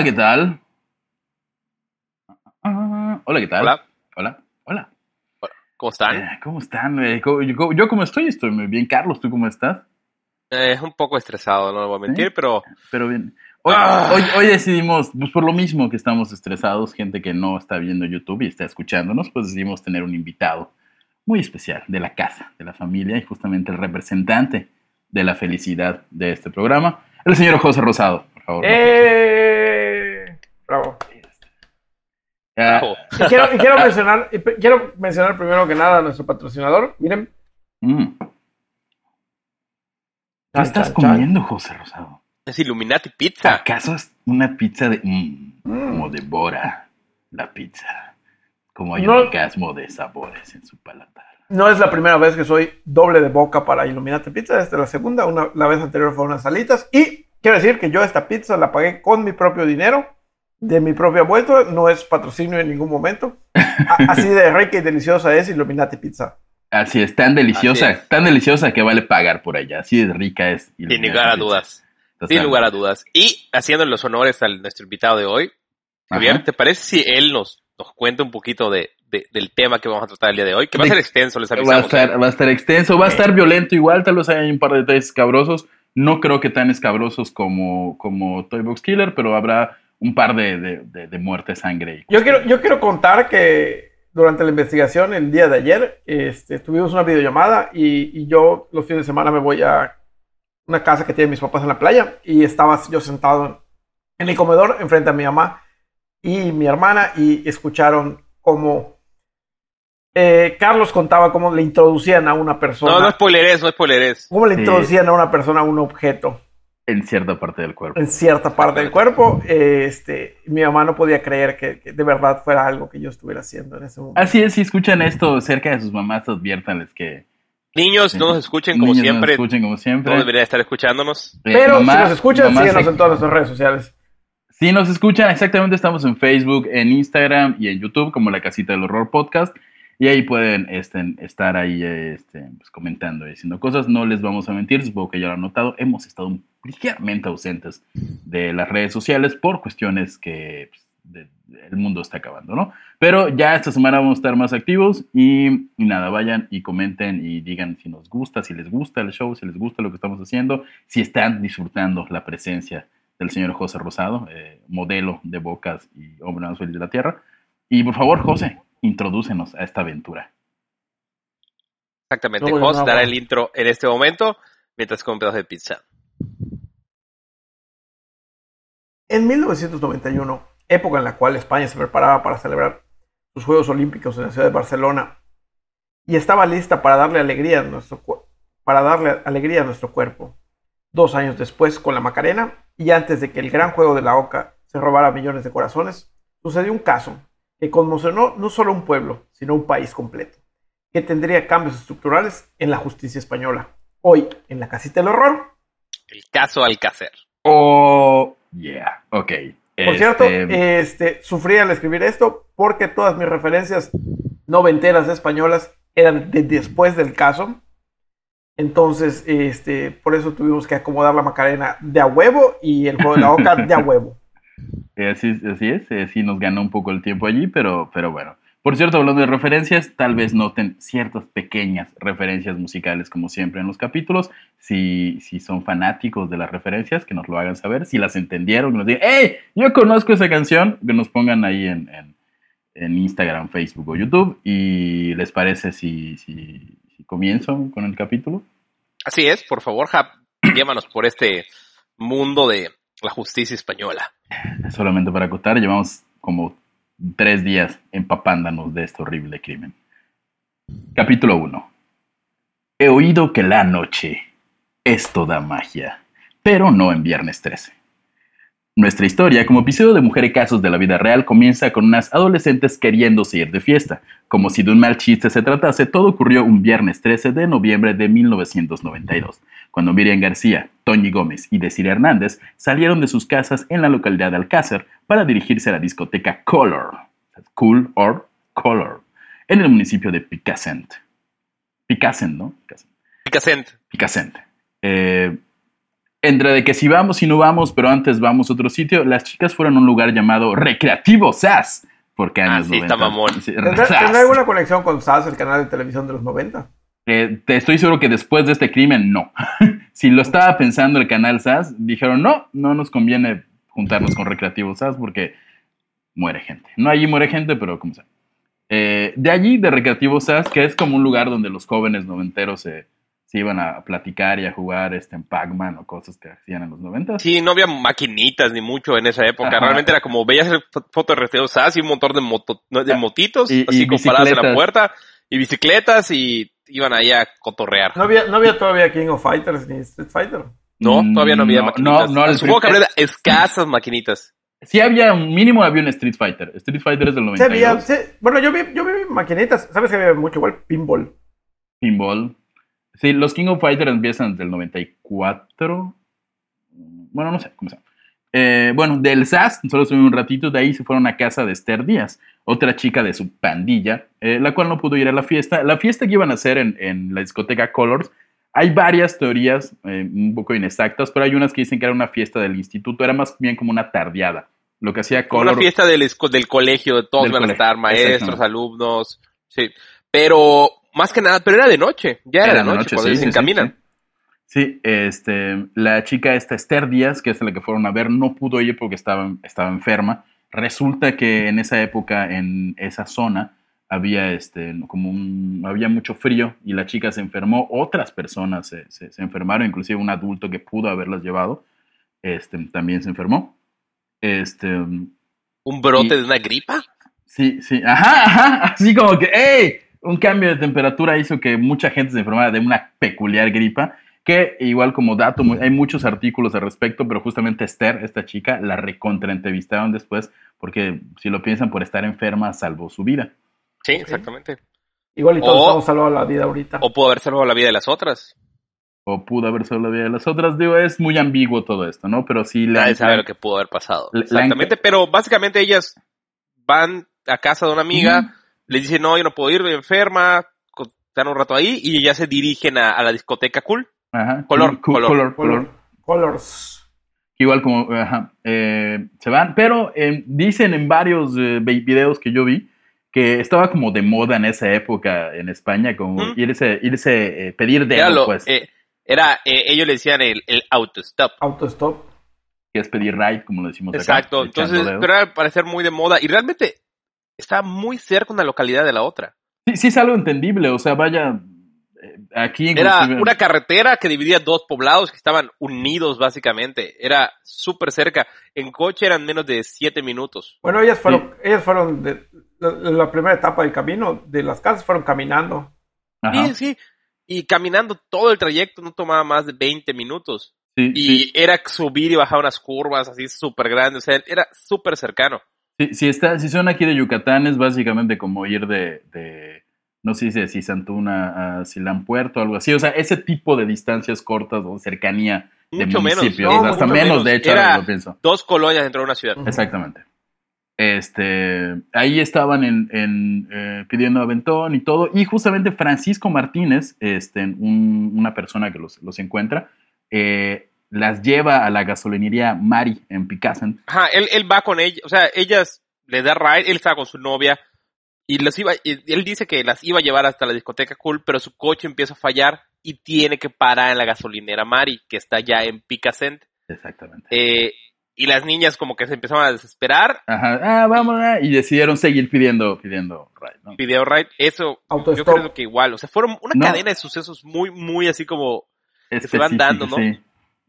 Hola, ¿qué tal? Ah, hola, ¿qué tal? Hola. Hola, hola. ¿Cómo están? Eh, ¿Cómo están? Eh, yo, yo cómo estoy, estoy muy bien. Carlos, ¿tú cómo estás? Eh, un poco estresado, no lo voy a mentir, pero Pero bien. Hoy, Ah. hoy, hoy decidimos, pues por lo mismo que estamos estresados, gente que no está viendo YouTube y está escuchándonos, pues decidimos tener un invitado muy especial de la casa, de la familia y justamente el representante de la felicidad de este programa, el señor José Rosado, por favor. ¡Eh! Bravo. Bravo. Y quiero, y quiero mencionar, y pe- quiero mencionar primero que nada a nuestro patrocinador. Miren. mm. ¿Qué estás chan, chan. comiendo, José Rosado? es Illuminati Pizza. ¿Acaso es una pizza de... mm, Mm. como devora la pizza? Como hay un orgasmo de sabores en su paladar. No es la primera vez que soy doble de boca para Illuminati Pizza. Esta es la segunda. Una, la vez anterior fueron unas salitas. Y quiero decir que yo esta pizza la pagué con mi propio dinero, de mi propia vuelta. No es patrocinio en ningún momento. A- así de rica y deliciosa es Illuminati Pizza. Así es, tan deliciosa, es. tan deliciosa que vale pagar por ella. Así de rica es. Sin lugar a dudas. Sin lugar a dudas. Y haciendo los honores a nuestro invitado de hoy, Javier. ¿te parece si él nos, nos cuenta un poquito de, de- del tema que vamos a tratar el día de hoy? Que va a ser extenso, les Va a, avisamos. estar, va a estar extenso, va a estar violento igual, tal vez hay un par de detalles escabrosos. No creo que tan escabrosos como, como Toy Box Killer, pero habrá un par de, de, de- de muerte, sangre. y- Yo quiero, yo quiero contar que durante la investigación el día de ayer este, tuvimos una videollamada y, y yo los fines de semana me voy a una casa que tienen mis papás en la playa y estaba yo sentado en el comedor enfrente a mi mamá y mi hermana y escucharon cómo eh, Carlos contaba cómo le introducían a una persona, No, no spoileres, no spoileres. cómo le Sí. introducían a una persona a un objeto En cierta parte del cuerpo. en cierta parte del cuerpo. eh, Este, mi mamá no podía creer que, que de verdad fuera algo que yo estuviera haciendo en ese momento. Así es, si escuchan esto cerca de sus mamás, adviértanles que... Niños, no nos escuchen como niños no siempre. escuchen como siempre. No deberían estar escuchándonos. Eh, Pero mamá- si nos escuchan, síguenos se- en todas nuestras redes sociales. Si nos escuchan, exactamente estamos en Facebook, en Instagram y en YouTube como La Casita del Horror Podcast. Y ahí pueden este, estar ahí este, pues, comentando y diciendo cosas. No les vamos a mentir, supongo que ya lo han notado. Hemos estado ligeramente ausentes de las redes sociales por cuestiones que pues, de- el mundo está acabando, ¿no? Pero ya esta semana vamos a estar más activos y, y nada, vayan y comenten y digan si nos gusta, si les gusta el show, si les gusta lo que estamos haciendo, si están disfrutando la presencia del señor José Rosado, eh, modelo de bocas y hombre más feliz de la tierra. Y por favor, José, introdúcenos a esta aventura. Exactamente. No, bueno, Jos no, dará el intro en este momento mientras come un pedazo de pizza. En 1991, época en la cual España se preparaba para celebrar sus Juegos Olímpicos en la ciudad de Barcelona y estaba lista para darle alegría a nuestro, para darle alegría a nuestro cuerpo. Dos años después, con la Macarena, y antes de que el gran juego de la Oca se robara millones de corazones, sucedió un caso que conmocionó no solo un pueblo, sino un país completo, que tendría cambios estructurales en la justicia española. Hoy, en la casita del horror, El caso Alcácer. Oh, yeah, ok. Por cierto, Este, este, sufrí al escribir esto porque todas mis referencias noventeras españolas eran de después del caso. Entonces, este, por eso tuvimos que acomodar la Macarena de a huevo y el juego de la Oca de a huevo. así, así es, eh, sí nos ganó un poco el tiempo allí, pero, pero bueno. Por cierto, hablando de referencias, tal vez noten ciertas pequeñas referencias musicales, como siempre en los capítulos. Si, si son fanáticos de las referencias, que nos lo hagan saber. Si las entendieron, que nos digan, ¡Hey! Yo conozco esa canción, que nos pongan ahí en, en- en Instagram, Facebook o YouTube. ¿Y les parece si, si, si comienzo con el capítulo? Así es, por favor, Jap, llévanos por este mundo de la justicia española. Solamente para acotar, llevamos como tres días empapándonos de este horrible crimen. Capítulo 1. He oído que la noche es toda magia, pero no en Viernes 13. Nuestra historia, como episodio de Mujer y Casos de la vida real, comienza con unas adolescentes queriéndose ir de fiesta. Como si de un mal chiste se tratase, todo ocurrió un viernes 13 de noviembre de 1992, cuando Miriam García, Toñi Gómez y Desiree Hernández salieron de sus casas en la localidad de Alcázar para dirigirse a la discoteca Color, Cool or Color, en el municipio de Picassent. Picassent, ¿no? Picassent. Picassent. Eh, entre de que si vamos y no vamos, pero antes vamos a otro sitio, las chicas fueron a un lugar llamado Recreativo SAS. Porque Ah, años sí, está 90. mamón. Sí, ¿Tendrá, tendrá alguna conexión con SAS, el canal de televisión de los 90? Eh, te estoy seguro que después de este crimen, no. si lo estaba pensando el canal SAS, dijeron, no, no nos conviene juntarnos con Recreativo SAS porque muere gente. No allí muere gente, pero como sea. Eh, de allí, de Recreativo SAS, que es como un lugar donde los jóvenes noventeros se, se iban a platicar y a jugar este, en Pac-Man o cosas que hacían en los noventas. Sí, no había maquinitas ni mucho en esa época. Ajá. Realmente era como veías el fo- foto de Reteo SAS y un montón de, moto, no, de Ah, motitos, y- así y como paradas en la puerta, y bicicletas, y iban ahí a cotorrear. ¿No había, no había todavía King of Fighters ni Street Fighter? No, todavía no había No, maquinitas. no, no, Supongo que habría escasas maquinitas. Sí había, un mínimo había un Street Fighter. Street Fighter es del Sí, había, 92. sí. Bueno, yo vi, yo vi maquinitas. ¿Sabes que había mucho igual? Pinball. Pinball. Sí, los King of Fighters empiezan desde el 94. Bueno, no sé cómo se llama. Eh, bueno, del SAS, solo estuvieron un ratito, de ahí se fueron a casa de Esther Díaz, otra chica de su pandilla, eh, la cual no pudo ir a la fiesta. La fiesta que iban a hacer en, en la discoteca Colors, hay varias teorías eh, un poco inexactas, pero hay unas que dicen que era una fiesta del instituto, era más bien como una tardeada. Lo que hacía Como Color. una fiesta del, del colegio, todos Del iban a estar, maestros, alumnos, sí. Pero, más que nada, pero era de noche, ya era, de noche, cuando sí, ellos sí, sí, encaminan. sí. Sí, este, la chica esta Esther Díaz, que es la que fueron a ver, no pudo ir porque estaba, estaba enferma. Resulta que en esa época, en esa zona, había, este, como un, había mucho frío y la chica se enfermó. Otras personas se, se- se enfermaron, inclusive un adulto que pudo haberlas llevado, este, también se enfermó. Este, ¿Un brote Y- de una gripa? Sí, sí, ajá, ajá, así como que, ¡ey! Un cambio de temperatura hizo que mucha gente se enfermara de una peculiar gripa, que igual como dato, hay muchos artículos al respecto, pero justamente Esther, esta chica, la recontraentrevistaron después, porque si lo piensan, por estar enferma salvó su vida. Sí, exactamente. Igual y todos O- estamos salvados la vida ahorita. O pudo haber salvado la vida de las otras. O pudo haber salvado la vida de las otras. Digo, es muy ambiguo todo esto, ¿no? Pero sí le Nadie sabe lo que pudo haber pasado. Exactamente, pero básicamente ellas van a casa de una amiga. Les dicen, no, yo no puedo ir, voy enferma, están un rato ahí y ya se dirigen a, a la discoteca cool. Ajá, Color, color. color, color. Color- Colors. Igual como ajá, eh, se van, pero eh, dicen en varios eh, vi- videos que yo vi que estaba como de moda en esa época en España, como Ujú. irse, irse eh, pedir Era, lo- pues, eh, era eh, ellos le decían el, el autostop. Autostop. que es pedir ride, como lo decimos acá. Exacto, entonces, pero era al parecer muy de moda y realmente está muy cerca una localidad de la otra. Sí, sí es algo entendible, o sea, vaya, eh, aquí Era inclusive- una carretera que dividía dos poblados que estaban unidos básicamente. Era súper cerca. En coche eran menos de siete minutos. Bueno, ellas fueron, ellas fueron de la, la primera etapa del camino de las casas fueron caminando. Ajá, Sí, sí. Y caminando todo el trayecto no tomaba más de 20 minutos. sí, Y sí. era subir y bajar unas curvas así súper grandes. O sea, era súper cercano. Si, está, si son aquí de Yucatán, es básicamente como ir de, de no sé si si Santuna a Silán Puerto o algo así. O sea, ese tipo de distancias cortas o cercanía de Mucho menos. municipios. No, hasta mucho menos, menos. de hecho, Era- lo pienso. Dos colonias dentro de una ciudad. Exactamente. Este, ahí estaban en, en, eh, pidiendo aventón y todo. Y justamente Francisco Martínez, este, un- una persona que los, los encuentra, eh, las lleva a la gasolinería Mari en Picasen. Ajá, él, él va con ella, o sea, ellas le da ride, él estaba con su novia y los iba, y él dice que las iba a llevar hasta la discoteca cool, pero su coche empieza a fallar y tiene que parar en la gasolinera Mari, que está ya en Picasent. Exactamente. Eh, y las niñas como que se empezaron a desesperar, Ajá, ah, vamos, ah, y decidieron seguir pidiendo, pidiendo ride, ¿no? video ride, eso yo Autostop. creo que igual, o sea, fueron una No. cadena de sucesos muy, muy así como, se van dando, ¿no? sí.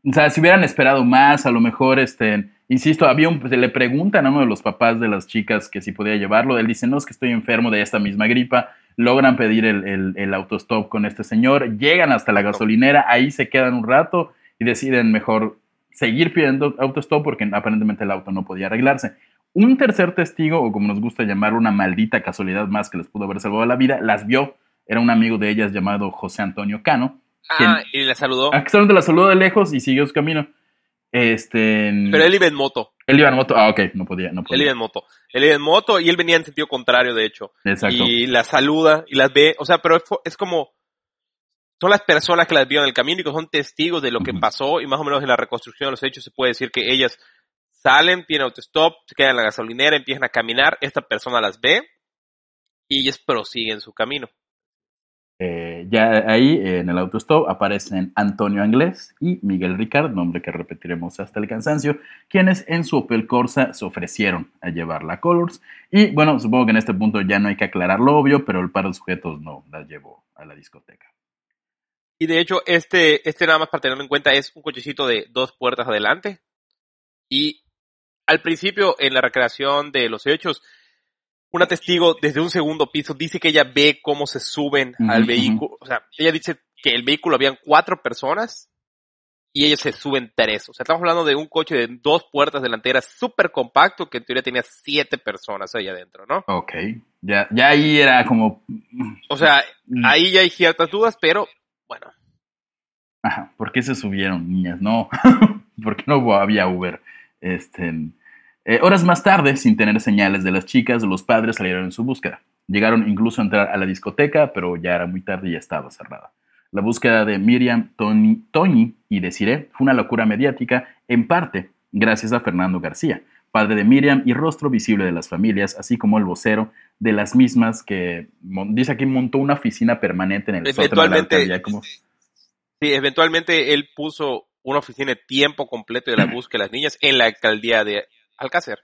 O sea, si hubieran esperado más, a lo mejor, este, insisto, había un, le preguntan a uno de los papás de las chicas que si podía llevarlo, él dice, no, es que estoy enfermo de esta misma gripa, logran pedir el, el, el autostop con este señor, llegan hasta la gasolinera, ahí se quedan un rato y deciden mejor seguir pidiendo autostop porque aparentemente el auto no podía arreglarse. Un tercer testigo, o como nos gusta llamar, una maldita casualidad más que les pudo haber salvado la vida, las vio, era un amigo de ellas llamado José Antonio Cano, ah, y le saludó, Ah, que solamente la saludó de lejos y siguió su camino. Este. pero él iba en moto, él iba en moto. Ah, ok, no podía, no él podía. iba en moto, él iba en moto y él venía en sentido contrario, de hecho. Exacto. y las saluda y las ve, o sea, pero es como son las personas que las vieron en el camino y que son testigos de lo que pasó y más o menos en la reconstrucción de los hechos se puede decir que ellas salen, tienen autostop, se quedan en la gasolinera, empiezan a caminar, esta persona las ve y ellas prosiguen su camino. Ya ahí en el autostop aparecen Antonio Anglés y Miguel Ricard, nombre que repetiremos hasta el cansancio, quienes en su Opel Corsa se ofrecieron a llevar la Colors. Y bueno, supongo que en este punto ya no hay que aclarar lo obvio, pero el par de sujetos no la llevó a la discoteca. Y de hecho, este, este nada más para tenerlo en cuenta es un cochecito de dos puertas adelante. Y al principio, en la recreación de los hechos, una testigo desde un segundo piso dice que ella ve cómo se suben al vehículo. O sea, ella dice que el vehículo habían cuatro personas y ellos se suben tres. O sea, estamos hablando de un coche de dos puertas delanteras súper compacto que en teoría tenía siete personas ahí adentro, ¿no? Ok. Ya, ya ahí era como... O sea, Mm. ahí ya hay ciertas dudas, pero bueno. Ajá, ¿por qué se subieron, niñas? No, ¿por qué no había Uber? Este, eh, horas más tarde, sin tener señales de las chicas, los padres salieron en su búsqueda. Llegaron incluso a entrar a la discoteca, pero ya era muy tarde y ya estaba cerrada. La búsqueda de Miriam, Tony, Tony y Desiree fue una locura mediática, en parte gracias a Fernando García, padre de Miriam y rostro visible de las familias, así como el vocero de las mismas que dice aquí montó una oficina permanente en el sótano de la alcaldía, como sí, eventualmente él puso una oficina de tiempo completo de la búsqueda de las niñas en la alcaldía de Alcácer.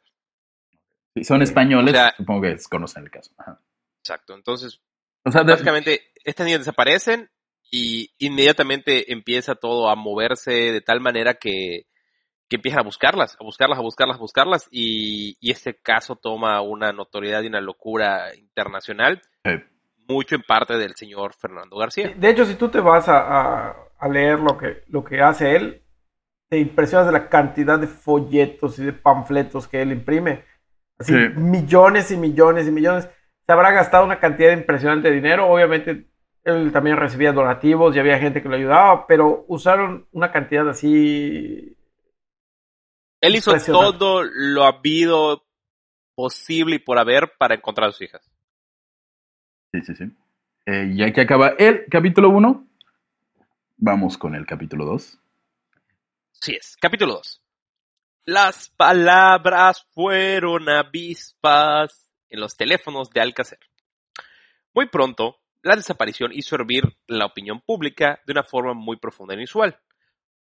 si son españoles, O sea- supongo que conocen el caso. Ajá. Exacto. Entonces, O sea, de- básicamente, estas niñas desaparecen y inmediatamente empieza todo a moverse de tal manera que, que empiezan a buscarlas, a buscarlas, a buscarlas, a buscarlas y, y este caso toma una notoriedad y una locura internacional, mucho en parte del señor Fernando García. De hecho, si tú te vas a, a- a leer lo que, lo que hace él, te impresionas de la cantidad de folletos y de panfletos que él imprime. Así, Sí. millones y millones y millones. Se habrá gastado una cantidad impresionante de dinero. Obviamente, él también recibía donativos y había gente que lo ayudaba, pero usaron una cantidad así. Él hizo todo lo habido posible y por haber para encontrar a sus hijas. sí, sí, sí. Eh, ya que acaba el capítulo 1, vamos con el capítulo 2. Así es. Capítulo 2. Las palabras fueron avispas en los teléfonos de Alcácer. Muy pronto, la desaparición hizo hervir la opinión pública de una forma muy profunda e inusual.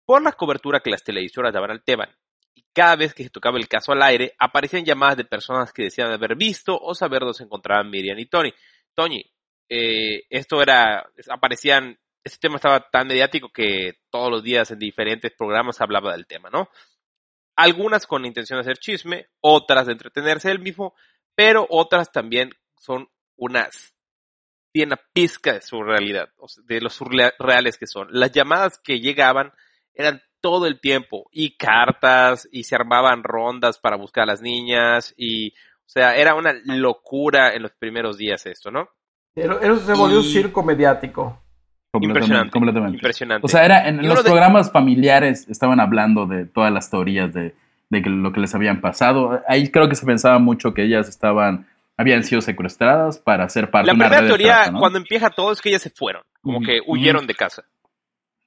Por la cobertura que las televisoras daban al tema, y cada vez que se tocaba el caso al aire, aparecían llamadas de personas que decían haber visto o saber dónde se encontraban Miriam y Tony. Tony, eh, esto era, aparecían, este tema estaba tan mediático que todos los días en diferentes programas hablaba del tema, ¿no? Algunas con la intención de hacer chisme, otras de entretenerse del mismo, pero otras también son unas, tienen una pizca de su realidad, de los surreales que son. Las llamadas que llegaban eran todo el tiempo, y cartas, y se armaban rondas para buscar a las niñas, y, o sea, era una locura en los primeros días esto, ¿no? Eso eso se volvió un circo mediático. Completamente. Impresionante. completamente. Impresionante. O sea, era en los de- programas familiares estaban hablando de todas las teorías de, de que lo que les habían pasado. Ahí creo que se pensaba mucho que ellas estaban, habían sido secuestradas para ser parte la de una primera red de teoría, trata, ¿no? cuando empieza todo, es que ellas se fueron, como que huyeron de casa.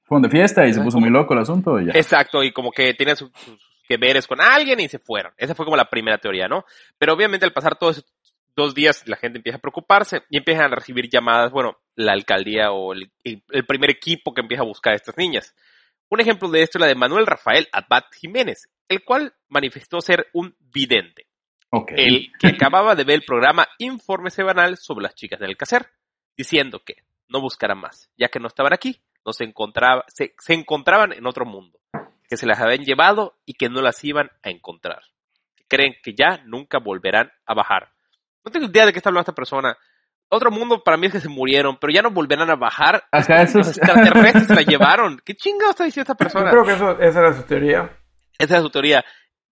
Fueron de fiesta y se puso muy loco el asunto y ya. Exacto, y como que tenían sus, sus que veres con alguien y se fueron. Esa fue como la primera teoría, ¿no? Pero obviamente al pasar todos esos dos días la gente empieza a preocuparse y empiezan a recibir llamadas, bueno, la alcaldía o el, el primer equipo que empieza a buscar a estas niñas. Un ejemplo de esto es la de Manuel Rafael Abad Jiménez, el cual manifestó ser un vidente. El que acababa de ver el programa Informe Semanal sobre las chicas del Alcácer, diciendo que no buscaran más, ya que no estaban aquí, no se, encontraba, se, se encontraban en otro mundo, que se las habían llevado y que no las iban a encontrar. Creen que ya nunca volverán a bajar. No tengo idea de qué está hablando esta persona. Otro mundo para mí es que se murieron, pero ya no volverán a bajar. Ajá, eso Los es- extraterrestres la llevaron. ¿Qué chingado está diciendo esta Yo persona? creo que eso, esa era su teoría. Esa es su teoría.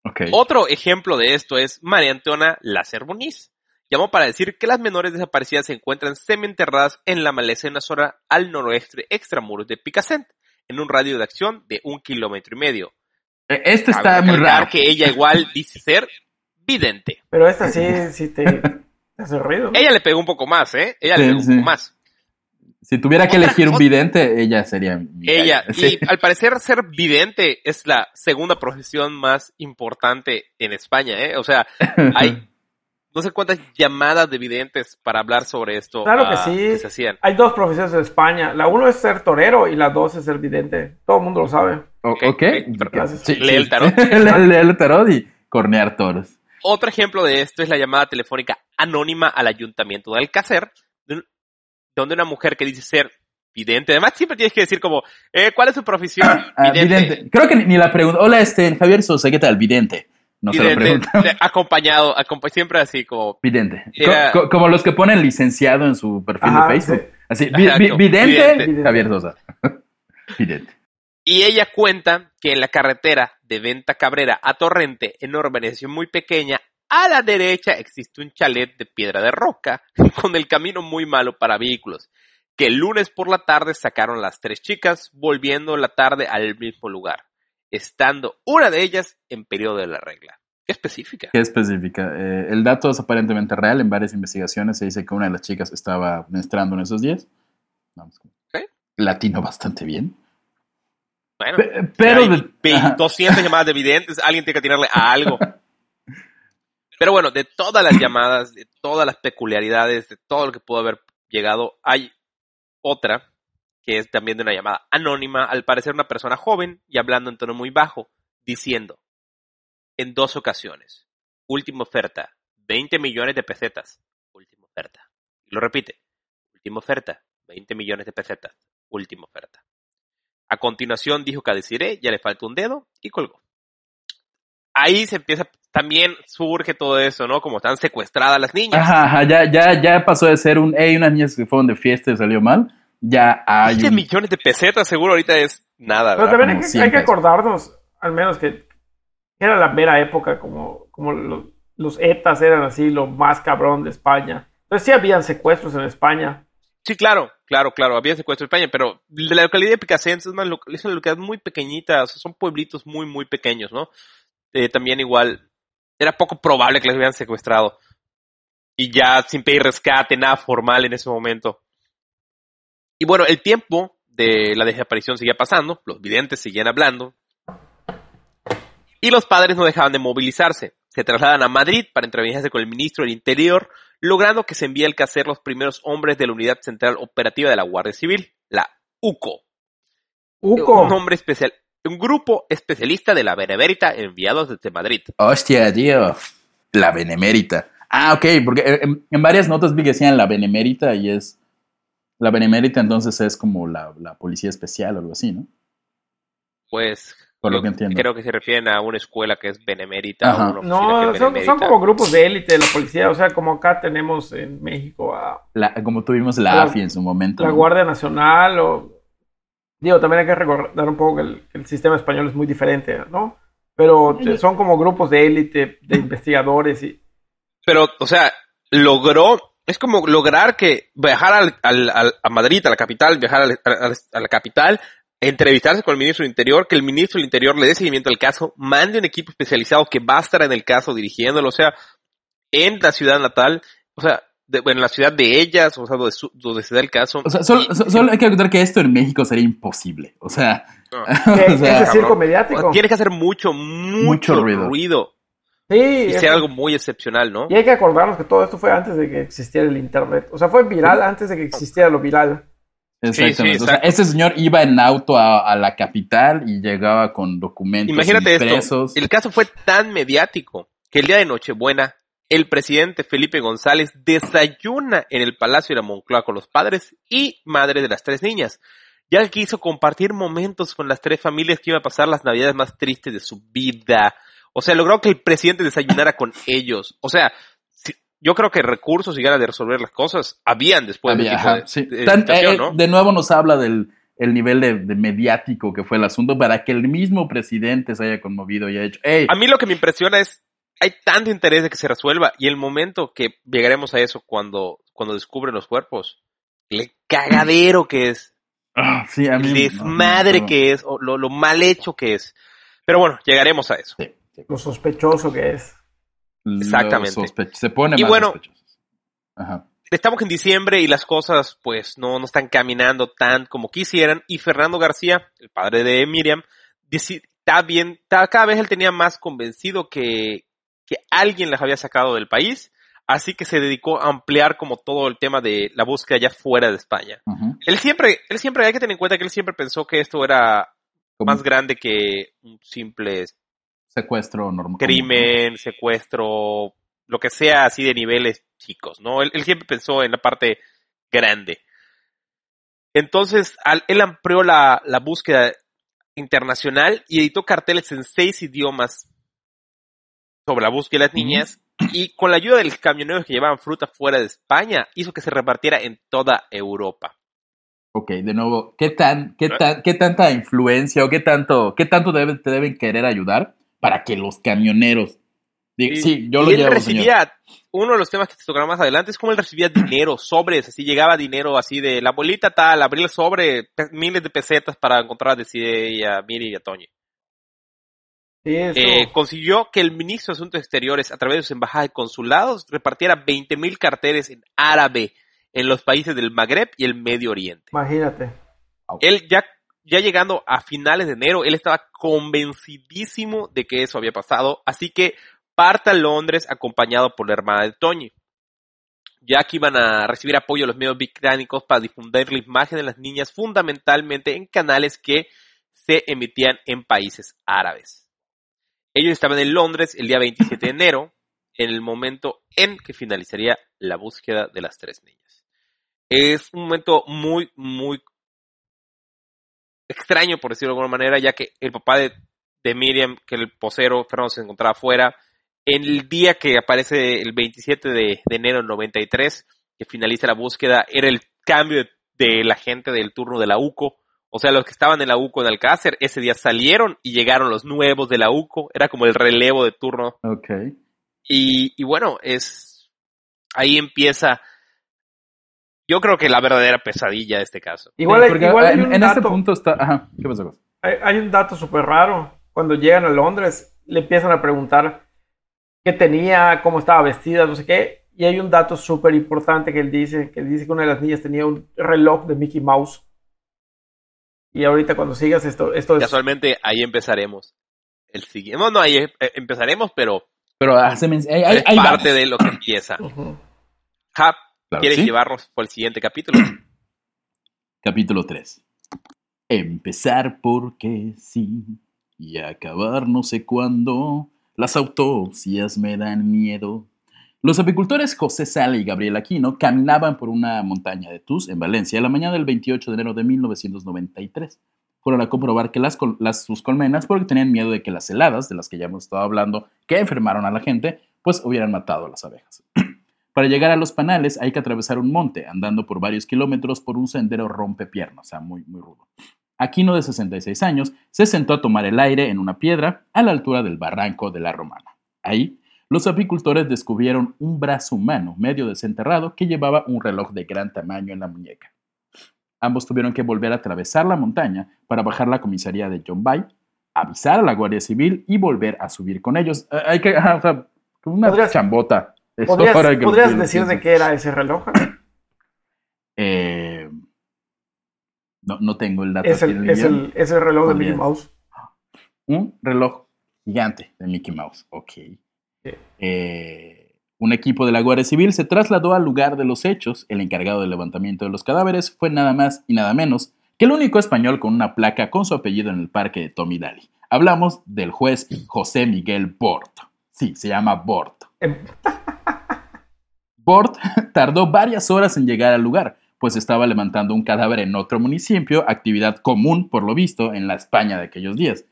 Ok. Otro ejemplo de esto es María Antona Láser Muniz. Llamó para decir que las menores desaparecidas se encuentran semienterradas en la maleza de una zona al noroeste extramuros de Picassent, en un radio de acción de un kilómetro y medio. Eh, Este está muy raro. que ella igual dice ser vidente. Pero esta sí, sí te hace ruido. Ella le pegó un poco más, ¿eh? Ella le Sí, pegó un poco más. Si tuviera que elegir un vidente, ella sería mi Ella. Sí. y al parecer ser vidente es la segunda profesión más importante en España, ¿eh? O sea, hay no sé cuántas llamadas de videntes para hablar sobre esto Claro que ah, sí. se hacían. Hay dos profesiones en España. La uno es ser torero y la dos es ser vidente. Todo el mundo lo sabe. Ok, ok. ok, gracias. Sí, Lee sí. el tarot. Lee el tarot y cornear toros. Otro ejemplo de esto es la llamada telefónica anónima al ayuntamiento de Alcácer, donde una mujer que dice ser vidente, además siempre tienes que decir como, eh, ¿cuál es su profesión? Ah, vidente. Creo que ni, ni la pregunta. Hola, este, Javier Sosa, ¿qué tal? Vidente. No se lo de- acompañado, acompa- siempre así como, Vidente. Era- Co- co- como los que ponen licenciado en su perfil Ajá, de Facebook. sí. Así, vi- Ajá, vi- como vidente, vidente. Javier Sosa. vidente. Y ella cuenta que en la carretera de Venta Cabrera a Torrente, en una urbanización muy pequeña, a la derecha existe un chalet de piedra de roca con el camino muy malo para vehículos, que el lunes por la tarde sacaron las tres chicas, volviendo la tarde al mismo lugar, estando una de ellas en periodo de la regla. Qué específica. ¿Qué específica? Eh, el dato es aparentemente real. En varias investigaciones se dice que una de las chicas estaba menstruando en esos días. Vamos. Ok. Latino bastante bien. Bueno, Pe- Pero... hay de- ve- ajá. 200 llamadas de videntes, alguien tiene que tirarle a algo. Pero bueno, de todas las llamadas, de todas las peculiaridades, de todo lo que pudo haber llegado, hay otra que es también de una llamada anónima, al parecer una persona joven y hablando en tono muy bajo, diciendo en dos ocasiones, última oferta, 20 millones de pesetas, última oferta. Y lo repite, última oferta, 20 millones de pesetas, última oferta. A continuación dijo que deciré, ya le falta un dedo y colgó. Ahí se empieza, también surge todo eso, ¿no? Como están secuestradas las niñas. Ajá, ajá, ya, ya, ya pasó de ser un, hey, unas niñas que fueron de fiesta y salió mal, ya hay 20 un... millones de pesetas seguro ahorita es nada, Pero también hay que, 100 hay que pesos. acordarnos, al menos que era la mera época, como, como los, los ETAs eran así, lo más cabrón de España. Entonces sí habían secuestros en España. Sí, claro, claro, claro, había secuestro en España, pero la localidad de Picasense es una, loca- es una localidad muy pequeñita, o sea, son pueblitos muy, muy pequeños, ¿no? Eh, también igual, era poco probable que les hubieran secuestrado. Y ya sin pedir rescate, nada formal en ese momento. Y bueno, el tiempo de la desaparición seguía pasando, los videntes seguían hablando, y los padres no dejaban de movilizarse. Se trasladan a Madrid para entrevistarse con el ministro del Interior, logrando que se envíe al cacer los primeros hombres de la Unidad Central Operativa de la Guardia Civil, la UCO. Uco. Un nombre especial, un grupo especialista de la Benemérita enviados desde Madrid. Hostia, tío. La benemérita. Ah, ok, porque eh, en, en varias notas vi que decían la benemérita y es... La benemérita entonces es como la, la policía especial o algo así, ¿no? Pues Por lo que entiendo. creo que se refieren a una escuela que es Benemérita. Ajá. o una oficina No, que son, son como grupos de élite de la policía. O sea, como acá tenemos en México a La- como tuvimos la La- AFI en su momento. la ¿no? Guardia Nacional o... Digo, también hay que recordar un poco que el, sistema español es muy diferente, ¿no? Pero son como grupos de élite, de investigadores y... Pero, o sea, logró, es como lograr que viajar al, al- al- a Madrid, a la capital, viajar a la capital, entrevistarse con el ministro del Interior, que el ministro del Interior le dé seguimiento al caso, mande un equipo especializado que va a estar en el caso dirigiéndolo, o sea, en la ciudad natal, o sea, de- bueno, en la ciudad de ellas, o sea, donde, su- donde se da el caso. O sea, solo, Y- so- solo hay que recordar que esto en México sería imposible. O sea, No. ¿Qué- o sea, ese circo mediático. Tienes que hacer mucho, mucho, Mucho ruido. ruido. Sí, y es- ser algo muy excepcional, ¿no? y hay que acordarnos que todo esto fue antes de que existiera el Internet. O sea, fue viral antes de que existiera lo viral. exactamente. sí, o sea, este señor iba en auto a, a la capital y llegaba con documentos Imagínate esto, el caso fue tan mediático que el día de Nochebuena, el presidente Felipe González desayuna en el Palacio de la Moncloa con los padres y madres de las tres niñas, ya que quiso compartir momentos con las tres familias que iban a pasar las navidades más tristes de su vida. O sea, logró que el presidente desayunara con ellos. O sea, yo creo que recursos y ganas de resolver las cosas habían después de Había, ajá, de, sí. de Tan- situación, eh, ¿no? De nuevo nos habla del el nivel de, de mediático que fue el asunto para que el mismo presidente se haya conmovido y haya hecho, hey, A mí lo que me impresiona es, hay tanto interés de que se resuelva y el momento que llegaremos a eso cuando, cuando descubren los cuerpos, el cagadero que es, ah, sí, a mí el no, desmadre no, que es, o lo, lo mal hecho que es. Pero bueno, llegaremos a eso. sí, sí. Lo sospechoso que es. Exactamente. sospe- se pone Y más bueno, sospechoso. Ajá. estamos en diciembre y las cosas pues no, no están caminando tan como quisieran y Fernando García, el padre de Miriam, está bien, cada vez él tenía más convencido que, que alguien las había sacado del país, así que se dedicó a ampliar como todo el tema de la búsqueda ya fuera de España. Él siempre, él siempre hay que tener en cuenta que él siempre pensó que esto era más grande que un simple secuestro normal. Crimen, secuestro, lo que sea así de niveles chicos, ¿no? Él, siempre pensó en la parte grande. Entonces, él amplió la, la búsqueda internacional y editó carteles en seis idiomas sobre la búsqueda de las niñas y con la ayuda de los camioneros que llevaban fruta fuera de España hizo que se repartiera en toda Europa. Ok, de nuevo, ¿qué, tan, qué, tan, qué tanta influencia o qué tanto, qué tanto te deben querer ayudar para que los camioneros sí, yo lo y él recibía, uno de los temas que te tocará más adelante es cómo él recibía dinero, sobres, así llegaba dinero así de la abuelita tal, abrir el sobre, miles de pesetas para encontrar a Decide y a Miri y a Toñi. Eh, consiguió que el ministro de Asuntos Exteriores, a través de sus embajadas y consulados, repartiera 20.000 carteles en árabe en los países del Magreb y el Medio Oriente. Imagínate. Él ya, ya llegando a finales de enero, él estaba convencidísimo de que eso había pasado, así que parte a Londres acompañado por la hermana de Tony. Ya que iban a recibir apoyo de los medios británicos para difundir la imagen de las niñas fundamentalmente en canales que se emitían en países árabes. Ellos estaban en Londres el día 27 de enero, en el momento en que finalizaría la búsqueda de las tres niñas. Es un momento muy, muy extraño, por decirlo de alguna manera, ya que el papá de, Miriam, que el posero Fernando se encontraba afuera, en el día que aparece el 27 de, enero del 93, que finaliza la búsqueda, era el cambio de, la gente del turno de la UCO. O sea, los que estaban en la UCO en Alcácer, ese día salieron y llegaron los nuevos de la UCO. Era como el relevo de turno. Ok. Y, bueno, es. Ahí empieza. Yo creo que la verdadera pesadilla de este caso. Igual, en, este punto está. Ajá, ¿qué pasa? Hay, hay un dato súper raro. Cuando llegan a Londres, le empiezan a preguntar qué tenía, cómo estaba vestida, no sé qué. Y hay un dato súper importante que él dice, que dice que una de las niñas tenía un reloj de Mickey Mouse. Y ahorita cuando sigas esto, esto es... Casualmente ahí empezaremos. El siguiente... No, no, ahí eh, empezaremos, pero... Pero hace hay, es parte de lo que empieza. Hap, ¿quieres llevarnos por el siguiente capítulo? capítulo 3. Empezar porque sí y acabar no sé cuándo. Las autopsias me dan miedo. Los apicultores José Sala y Gabriel Aquino caminaban por una montaña de Tus, en Valencia, la mañana del 28 de enero de 1993. Fueron a comprobar que las, sus colmenas, porque tenían miedo de que las heladas, de las que ya hemos estado hablando, que enfermaron a la gente, pues hubieran matado a las abejas. Para llegar a los panales hay que atravesar un monte, andando por varios kilómetros por un sendero rompepiernas, o sea, muy, muy rudo. Aquino, de 66 años, se sentó a tomar el aire en una piedra a la altura del barranco de la Romana. Ahí, los apicultores descubrieron un brazo humano medio desenterrado que llevaba un reloj de gran tamaño en la muñeca. Ambos tuvieron que volver a atravesar la montaña para bajar la comisaría de John Bay, avisar a la Guardia Civil y volver a subir con ellos. Eh, hay que, o sea, una chambota. ¿Podrías, decir de qué era ese reloj? Eh, no, no tengo el dato. Es el, es el, reloj de Mickey Mouse. Un reloj gigante de Mickey Mouse. Ok. Eh, un equipo de la Guardia Civil se trasladó al lugar de los hechos. El encargado del levantamiento de los cadáveres fue nada más y nada menos que el único español con una placa con su apellido en el parque de Tommy Daly. Hablamos del juez José Miguel Bort. Sí, se llama Bort. Em. Bort tardó varias horas en llegar al lugar, pues estaba levantando un cadáver en otro municipio, actividad común, por lo visto, en la España de aquellos días.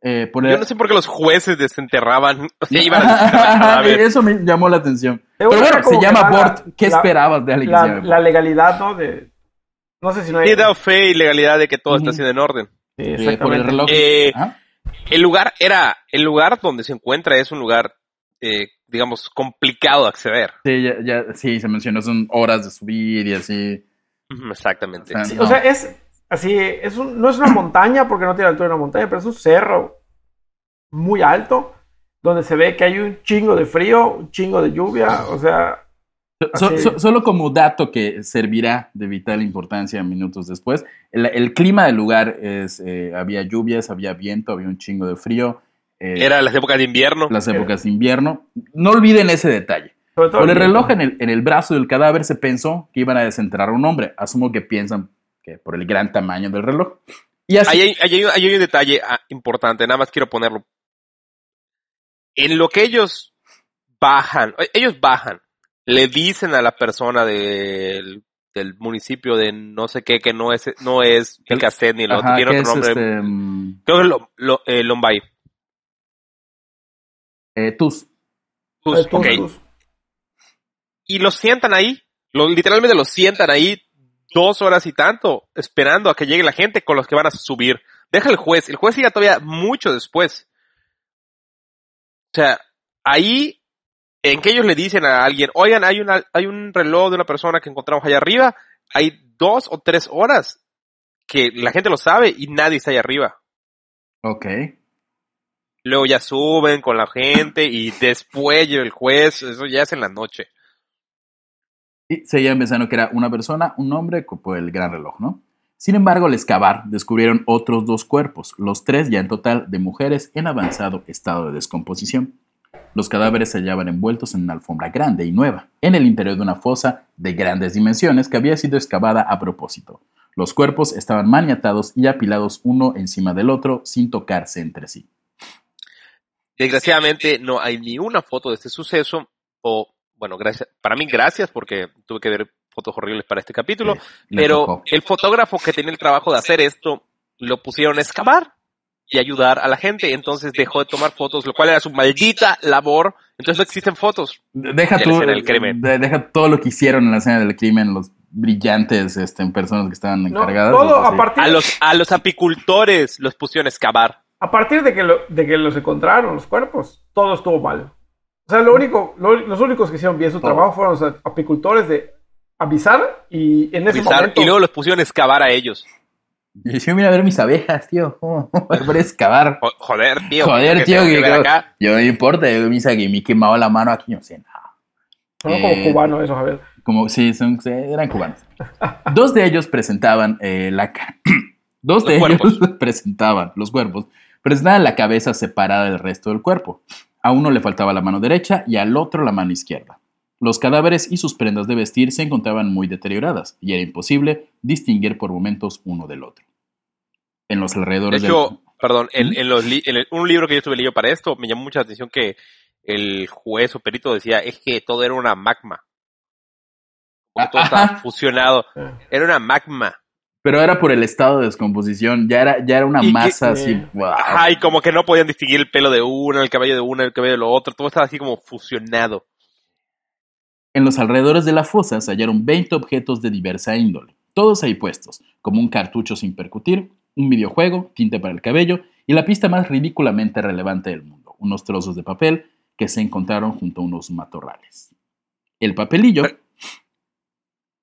Eh, Yo no sé por qué los jueces desenterraban, o sea, iban a Eso me llamó la atención. Pero, bueno, se llama Bort, ¿qué esperabas de alguien la, la, legalidad, ¿no? De, no sé si no hay... He dado fe y legalidad de que todo está haciendo en orden. Sí, exactamente. el, reloj. Eh, el lugar era, el lugar donde se encuentra es un lugar eh, digamos, complicado de acceder. Sí, ya, ya, sí, se mencionó, son horas de subir y así. Exactamente. O sea, es así, es un, no es una montaña porque no tiene altura de una montaña, pero es un cerro muy alto donde se ve que hay un chingo de frío, un chingo de lluvia, o sea, So- so- solo como dato que servirá de vital importancia minutos después, el, el clima del lugar es, eh, había lluvias, había viento, había un chingo de frío. eh, Era las épocas de invierno. las épocas de invierno. No olviden ese detalle. Sobre todo Con el reloj en el, en el brazo del cadáver se pensó que iban a desenterrar a un hombre. Asumo que piensan que por el gran tamaño del reloj. Y así, Ahí hay, ahí hay- un detalle ah, importante, nada más quiero ponerlo. En lo que ellos bajan, eh, ellos bajan, le dicen a la persona del, del municipio de no sé qué, que no es, no es El- Picaset ni el otro, tiene otro nombre. este, Creo que es Lo- Lo- eh, Lombay. eh, Tus. Pues, Eh, tus- ok. tus- Y los sientan ahí, lo, literalmente los sientan ahí dos horas y tanto, esperando a que llegue la gente con los que van a subir. Deja el juez, el juez llega todavía mucho después. O sea, ahí, en que ellos le dicen a alguien, oigan, hay, una, hay un reloj de una persona que encontramos allá arriba, hay dos o tres horas que la gente lo sabe y nadie está allá arriba. Ok. Luego ya suben con la gente y después llega el juez, eso ya es en la noche. Y seguían pensando que era una persona, un hombre, por el gran reloj, ¿no? Sin embargo, al excavar, descubrieron otros dos cuerpos, los tres ya en total de mujeres en avanzado estado de descomposición. Los cadáveres se hallaban envueltos en una alfombra grande y nueva, en el interior de una fosa de grandes dimensiones que había sido excavada a propósito. Los cuerpos estaban maniatados y apilados uno encima del otro sin tocarse entre sí. Desgraciadamente no hay ni una foto de este suceso, o bueno, gracias, para mí gracias porque tuve que ver fotos horribles para este capítulo, le pero tocó. el fotógrafo que tenía el trabajo de hacer esto lo pusieron a excavar y ayudar a la gente, entonces dejó de tomar fotos, lo cual era su maldita labor, entonces no existen fotos. Deja de tú, del crimen. de- deja todo lo que hicieron en la escena del crimen, los brillantes este, personas que estaban No, encargadas. todo o sea, a partir, A los, a los apicultores los pusieron a excavar. a partir de, que lo- de que los encontraron, los cuerpos, todo estuvo mal. O sea, lo único, lo- los únicos que hicieron bien su Todo. trabajo fueron los apicultores de avisar y en ese avisar, momento... y luego los pusieron a excavar a ellos. Y yo mira a ver mis abejas, tío. ¿Cómo voy a excavar? Jo- Joder, tío. Joder, ¿qué tío, que, que ver acá? yo no me importa, yo me que me he quemado la mano aquí, no sé nada. Sonó como Eh, cubano eso, Javier. Como, sí, son, eran cubanos. Dos de ellos presentaban eh, la... Dos de Los ellos cuerpos. presentaban, los cuerpos, presentaban la cabeza separada del resto del cuerpo. A uno le faltaba la mano derecha y al otro la mano izquierda. Los cadáveres y sus prendas de vestir se encontraban muy deterioradas y era imposible distinguir por momentos uno del otro. En los De alrededores hecho, del... perdón, en, en los li- en el- un libro que yo estuve leyendo para esto, me llamó mucha atención que el juez o perito decía es que todo era una magma. Porque todo Ah, estaba fusionado. Eh, Era una magma. Pero era por el estado de descomposición, ya era, ya era una que- masa así. wow. Ajá, y como que no podían distinguir el pelo de una, el cabello de una, el cabello de lo otro. Todo estaba así como fusionado. En los alrededores de la fosa se hallaron 20 objetos de diversa índole, todos ahí puestos, como un cartucho sin percutir, un videojuego, tinte para el cabello y la pista más ridículamente relevante del mundo, unos trozos de papel que se encontraron junto a unos matorrales. El papelillo,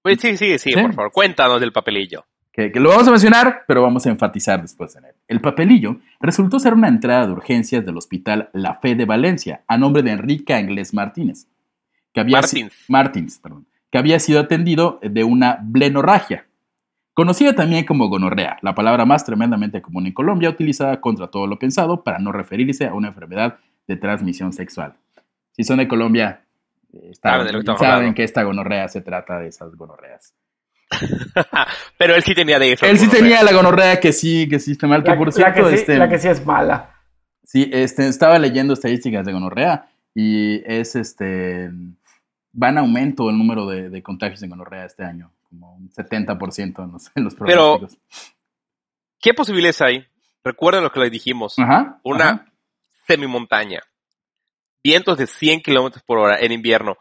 Pero- sí, sí, sí, Sí. por favor, cuéntanos del papelillo. Que, que lo vamos a mencionar, pero vamos a enfatizar después en él. El papelillo resultó ser una entrada de urgencias del Hospital La Fe de Valencia, a nombre de Enrique Anglés Martínez, que había si- Martins. Martins, perdón, que había sido atendido de una blenorragia, conocida también como gonorrea, la palabra más tremendamente común en Colombia, utilizada contra todo lo pensado para no referirse a una enfermedad de transmisión sexual. Si son de Colombia, eh, está- Saben que esta gonorrea se trata de esas gonorreas. Pero él sí tenía de eso. Él sí tenía la gonorrea que sí, que sí está mal, que La, por la cierto, que sí, este, la que sí es mala. sí, este, estaba leyendo estadísticas de gonorrea y es este, va en aumento el número de, de contagios de gonorrea este año, como un 70% en los, en los Pero- pronósticos. ¿Qué posibilidades hay? Recuerden lo que le dijimos. Ajá, Una ajá. semimontaña. Vientos de 100 kilómetros por hora en invierno.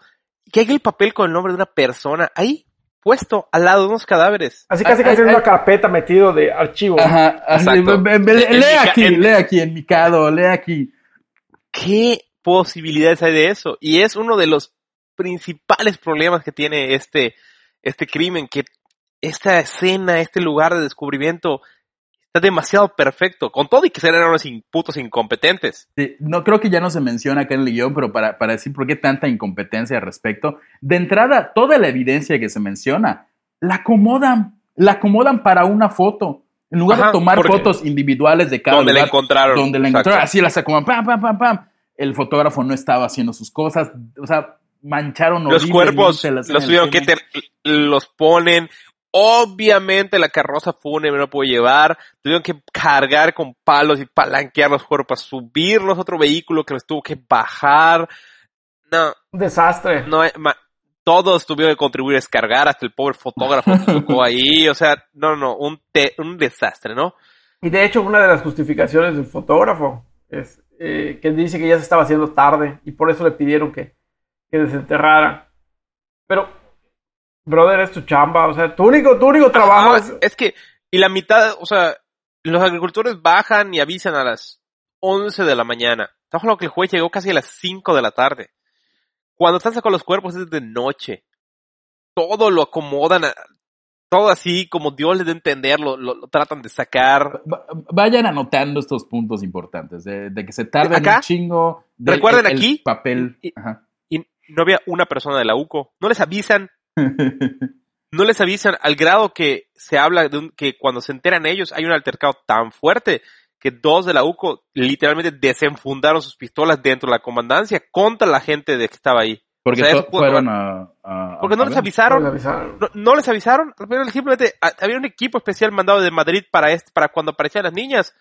Que hay el papel con el nombre de una persona ahí, puesto al lado de unos cadáveres. Así casi casi en ay, una carpeta metido de archivo. Ajá, así, lee mi aquí, en- lee aquí, en Mikado, lee aquí. ¿Qué posibilidades hay de eso? Y es uno de los principales problemas que tiene este, este crimen, que esta escena, este lugar de descubrimiento Está demasiado perfecto. Con todo y que eran unos putos incompetentes. Sí, no creo que ya no se menciona acá en el guion, pero para, para decir por qué tanta incompetencia al respecto, de entrada, toda la evidencia que se menciona, la acomodan, la acomodan para una foto. En lugar Ajá, de tomar fotos individuales de cada Donde la lugar, encontraron. donde la Exacto. encontraron, así las acomodan, pam, pam, pam, pam. El fotógrafo no estaba haciendo sus cosas, o sea, mancharon Los cuerpos la los tuvieron que ter- los ponen. Obviamente la carroza fúnebre no puede llevar. Tuvieron que cargar con palos y palanquear los cuerpos, subirlos a otro vehículo que los tuvo que bajar. No, Un desastre. no, ma- todos tuvieron que contribuir a descargar, hasta el pobre fotógrafo que tocó ahí. O sea, no, no, un, te- un desastre, ¿no? Y de hecho, una de las justificaciones del fotógrafo es eh, que dice que ya se estaba haciendo tarde y por eso le pidieron que, que desenterrara. Pero, brother, es tu chamba. O sea, tu único, tu único trabajo Ah, es. es que, y la mitad, o sea, los agricultores bajan y avisan a las 11 de la mañana. Estamos hablando que el juez llegó casi a las 5 de la tarde. Cuando están sacando los cuerpos es de noche. Todo lo acomodan, a- todo así como Dios les dé a entender, lo, lo- lo tratan de sacar. Va- Vayan anotando estos puntos importantes, de, de que se tarda un chingo. de recuerden el- el aquí, papel. y- Ajá. Y no había una persona de la UCO. No les avisan, no les avisan al grado que se habla de un- que cuando se enteran ellos hay un altercado tan fuerte que dos de la UCO literalmente desenfundaron sus pistolas dentro de la comandancia contra la gente de que estaba ahí. Porque O sea, fueron a, a- Porque a no les avisaron, les avisaron. no, no les avisaron, pero simplemente a- había un equipo especial mandado de Madrid para este, para cuando aparecían las niñas.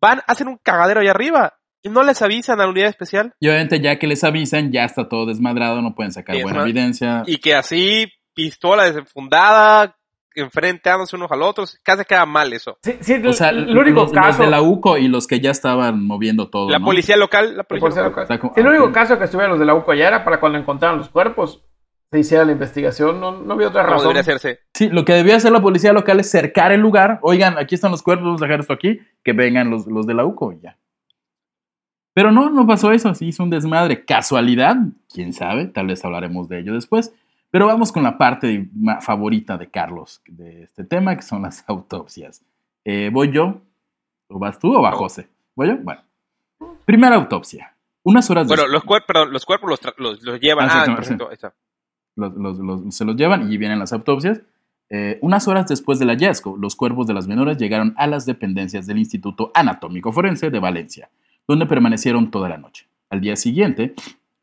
Van, hacen un cagadero allá arriba y no les avisan a la unidad especial. Y obviamente ya que les avisan, ya está todo desmadrado, no pueden sacar Sí, buena evidencia. y que así, pistola desenfundada, enfrentándose unos al otros, casi queda mal eso. Sí, sí, O sea, el, el único los, los de la UCO y los que ya estaban moviendo todo. La ¿no? policía local, la policía policía local. local. O sea, como- Sí, el único caso que estuvieron los de la UCO allá era para cuando encontraron los cuerpos, se hiciera la investigación. No, no había otra razón. debería hacerse. Sí, lo que debía hacer la policía local es cercar el lugar. Oigan, aquí están los cuerpos, vamos a dejar esto aquí. Que vengan los, los de la UCO y ya. Pero no, no pasó eso. Se hizo un desmadre. ¿Casualidad? ¿Quién sabe? Tal vez hablaremos de ello después. Pero vamos con la parte favorita de Carlos de este tema, que son las autopsias. Eh, ¿Voy yo? ¿O vas tú o va. José? ¿Voy yo? Bueno. Primera autopsia. Unas horas Bueno, des- los, cuer- perdón, los cuerpos los, los, los llevan. Ah, Ah, perfecto, está. se los llevan y vienen las autopsias. Eh, unas horas después del hallazgo, los cuerpos de las menores llegaron a las dependencias del Instituto Anatómico Forense de Valencia, donde permanecieron toda la noche. Al día siguiente,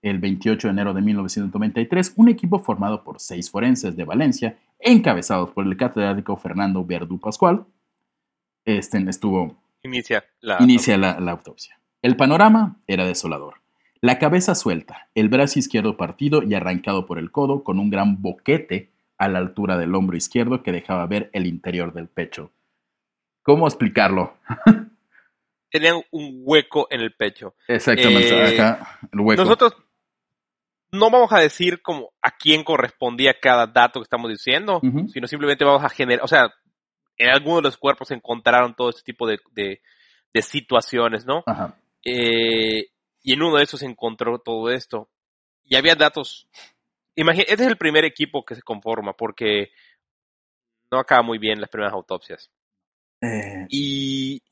el 28 de enero de 1993, un equipo formado por seis forenses de Valencia, encabezados por el catedrático Fernando Verdú Pascual, este, estuvo Inicia la. inicia la, la autopsia. El panorama era desolador. La cabeza suelta, el brazo izquierdo partido y arrancado por el codo con un gran boquete a la altura del hombro izquierdo que dejaba ver el interior del pecho. ¿Cómo explicarlo? Tenían un hueco en el pecho. Exactamente, Eh, acá el hueco. Nosotros no vamos a decir como a quién correspondía cada dato que estamos diciendo, sino simplemente vamos a generar, o sea, en algunos de los cuerpos se encontraron todo este tipo de, de, de situaciones, ¿no? Ajá. Eh, y en uno de esos se encontró todo esto. Y había datos. Imagínate, este es el primer equipo que se conforma porque no acaba muy bien las primeras autopsias. Eh, Y.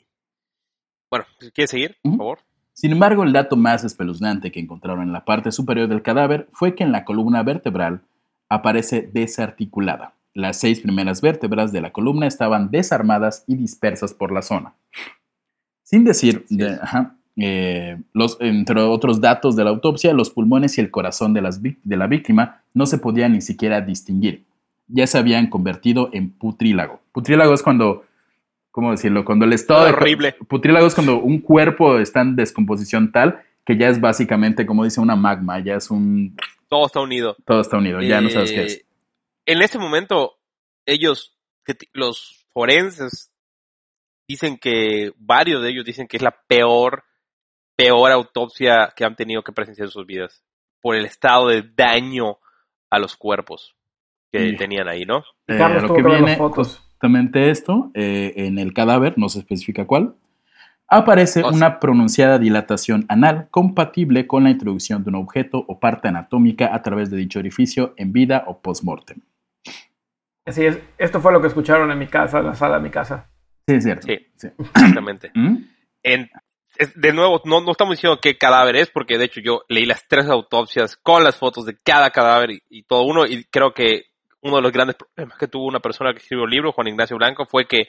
Bueno, ¿quieres seguir, por Ujú. favor? Sin embargo, el dato más espeluznante que encontraron en la parte superior del cadáver fue que en la columna vertebral aparece desarticulada. Las seis primeras vértebras de la columna estaban desarmadas y dispersas por la zona. Sin decir, Sí. de- ajá, eh, los, entre otros datos de la autopsia, los pulmones y el corazón de, las de la víctima no se podían ni siquiera distinguir. Ya se habían convertido en putrílago. Putrílago es cuando, ¿cómo decirlo? Cuando el estado de, Horrible. Putrílago es cuando un cuerpo está en descomposición tal que ya es básicamente, como dice una magma, ya es un... Todo está unido. Todo está unido, ya no sabes qué Eh, es. En ese momento, ellos, los forenses, dicen que, varios de ellos dicen que es la peor, peor autopsia que han tenido que presenciar en sus vidas. Por el estado de daño a los cuerpos que tenían ahí, ¿no? Eh, Carlos lo que las viene fotos. Justamente esto, eh, en el cadáver, no se especifica cuál, aparece O sea- una pronunciada dilatación anal compatible con la introducción de un objeto o parte anatómica a través de dicho orificio en vida o post-mortem. Así es. Esto fue lo que escucharon en mi casa, en la sala de mi casa. Sí, es cierto. Sí. Sí. Exactamente. ¿Mm? En- es- de nuevo, no, no estamos diciendo qué cadáver es, porque de hecho yo leí las tres autopsias con las fotos de cada cadáver y, y todo uno, y creo que uno de los grandes problemas que tuvo una persona que escribió el libro, Juan Ignacio Blanco, fue que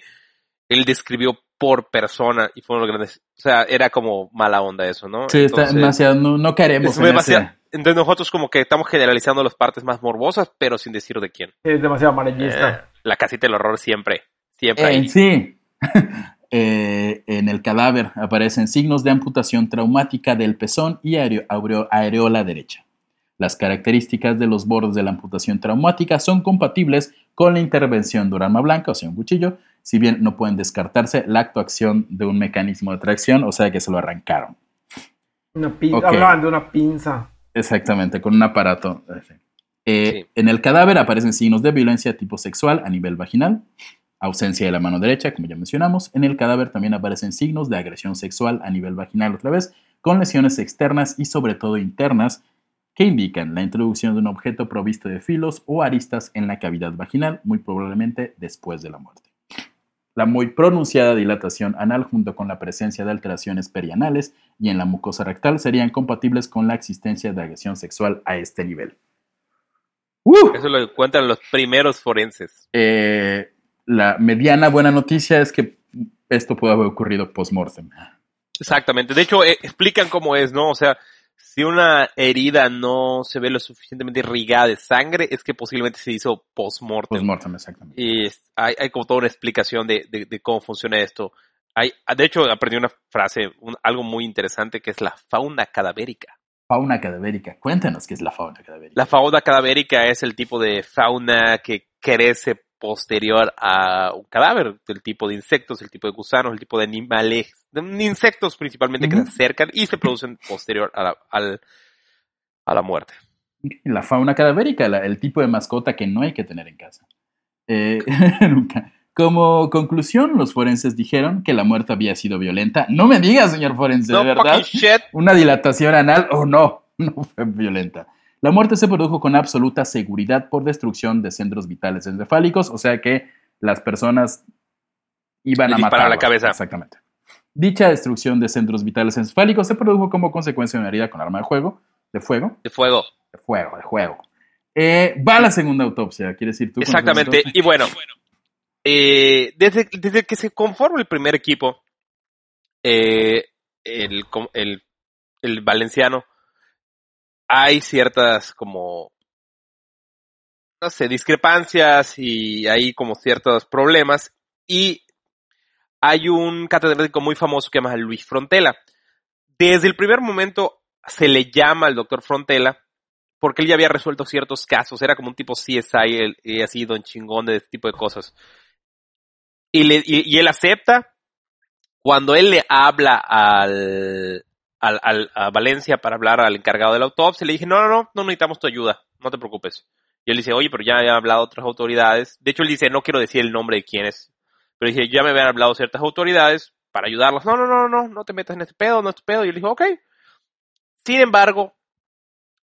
él describió por persona y fue uno de los grandes, o sea, era como mala onda eso, ¿no? Sí, está demasiado, no, no queremos es en demasiado- ese- entonces nosotros como que estamos generalizando las partes más morbosas, pero sin decir de quién. Es demasiado amarillista. Eh, la casita del horror siempre, siempre Eh, ahí. sí. Eh, en el cadáver aparecen signos de amputación traumática del pezón y areola derecha. Las características de los bordes de la amputación traumática son compatibles con la intervención de un arma blanca, o sea, un cuchillo, si bien no pueden descartarse la actuación de un mecanismo de tracción, o sea que se lo arrancaron. Una pinza. Hablaban de una pinza. Exactamente, con un aparato. Eh, Sí. En el cadáver aparecen signos de violencia tipo sexual a nivel vaginal, ausencia de la mano derecha, como ya mencionamos. En el cadáver también aparecen signos de agresión sexual a nivel vaginal otra vez, con lesiones externas y sobre todo internas que indican la introducción de un objeto provisto de filos o aristas en la cavidad vaginal, muy probablemente después de la muerte. La muy pronunciada dilatación anal junto con la presencia de alteraciones perianales y en la mucosa rectal serían compatibles con la existencia de agresión sexual a este nivel. ¡Uh! Eso lo encuentran los primeros forenses. Eh, la mediana buena noticia es que esto puede haber ocurrido post-mortem. Exactamente. De hecho, eh, explican cómo es, ¿no? O sea, si una herida no se ve lo suficientemente irrigada de sangre, es que posiblemente se hizo post-mortem. Post-mortem, exactamente. y hay, hay como toda una explicación de, de- de cómo funciona esto. Hay, de hecho, aprendí una frase, un- algo muy interesante que es la fauna cadavérica. Fauna cadavérica. Cuéntanos qué es la fauna cadavérica. La fauna cadavérica es el tipo de fauna que crece posterior a un cadáver, el tipo de insectos, el tipo de gusanos, el tipo de animales, de insectos principalmente que se acercan y se producen posterior a la, al- a la muerte. La fauna cadavérica, la- el tipo de mascota que no hay que tener en casa. Eh, nunca. Como conclusión, los forenses dijeron que la muerte había sido violenta. No me digas, señor forense, No de verdad. shit. Una dilatación anal o no, no fue violenta. La muerte se produjo con absoluta seguridad por destrucción de centros vitales encefálicos, o sea que las personas iban Le a matar. la cabeza. Exactamente. Dicha destrucción de centros vitales encefálicos se produjo como consecuencia de una herida con arma de juego, de fuego, De fuego. de fuego, de juego. Eh, va la segunda autopsia, ¿quieres decir tú? Exactamente. Y bueno, eh, desde, desde que se conforma el primer equipo, eh, el, el valenciano, hay ciertas como, no sé, discrepancias y hay como ciertos problemas. Y hay un catedrático muy famoso que se llama Luis Frontela. Desde el primer momento se le llama al doctor Frontela porque él ya había resuelto ciertos casos, era como un tipo CSI, y así don chingón de este tipo de cosas. Y, le, y él acepta cuando él le habla al, al, al- a Valencia para hablar al encargado de la autopsia, le dije, no, no, no, no necesitamos tu ayuda, no te preocupes. Y él dice, oye, pero ya he hablado a otras autoridades. De hecho, él dice, no quiero decir el nombre de quién es. Pero dije, ya me habían hablado ciertas autoridades para ayudarlos. No, no, no, no, no te metas en este pedo, no es tu pedo. Y yo le dije, ok. Sin embargo,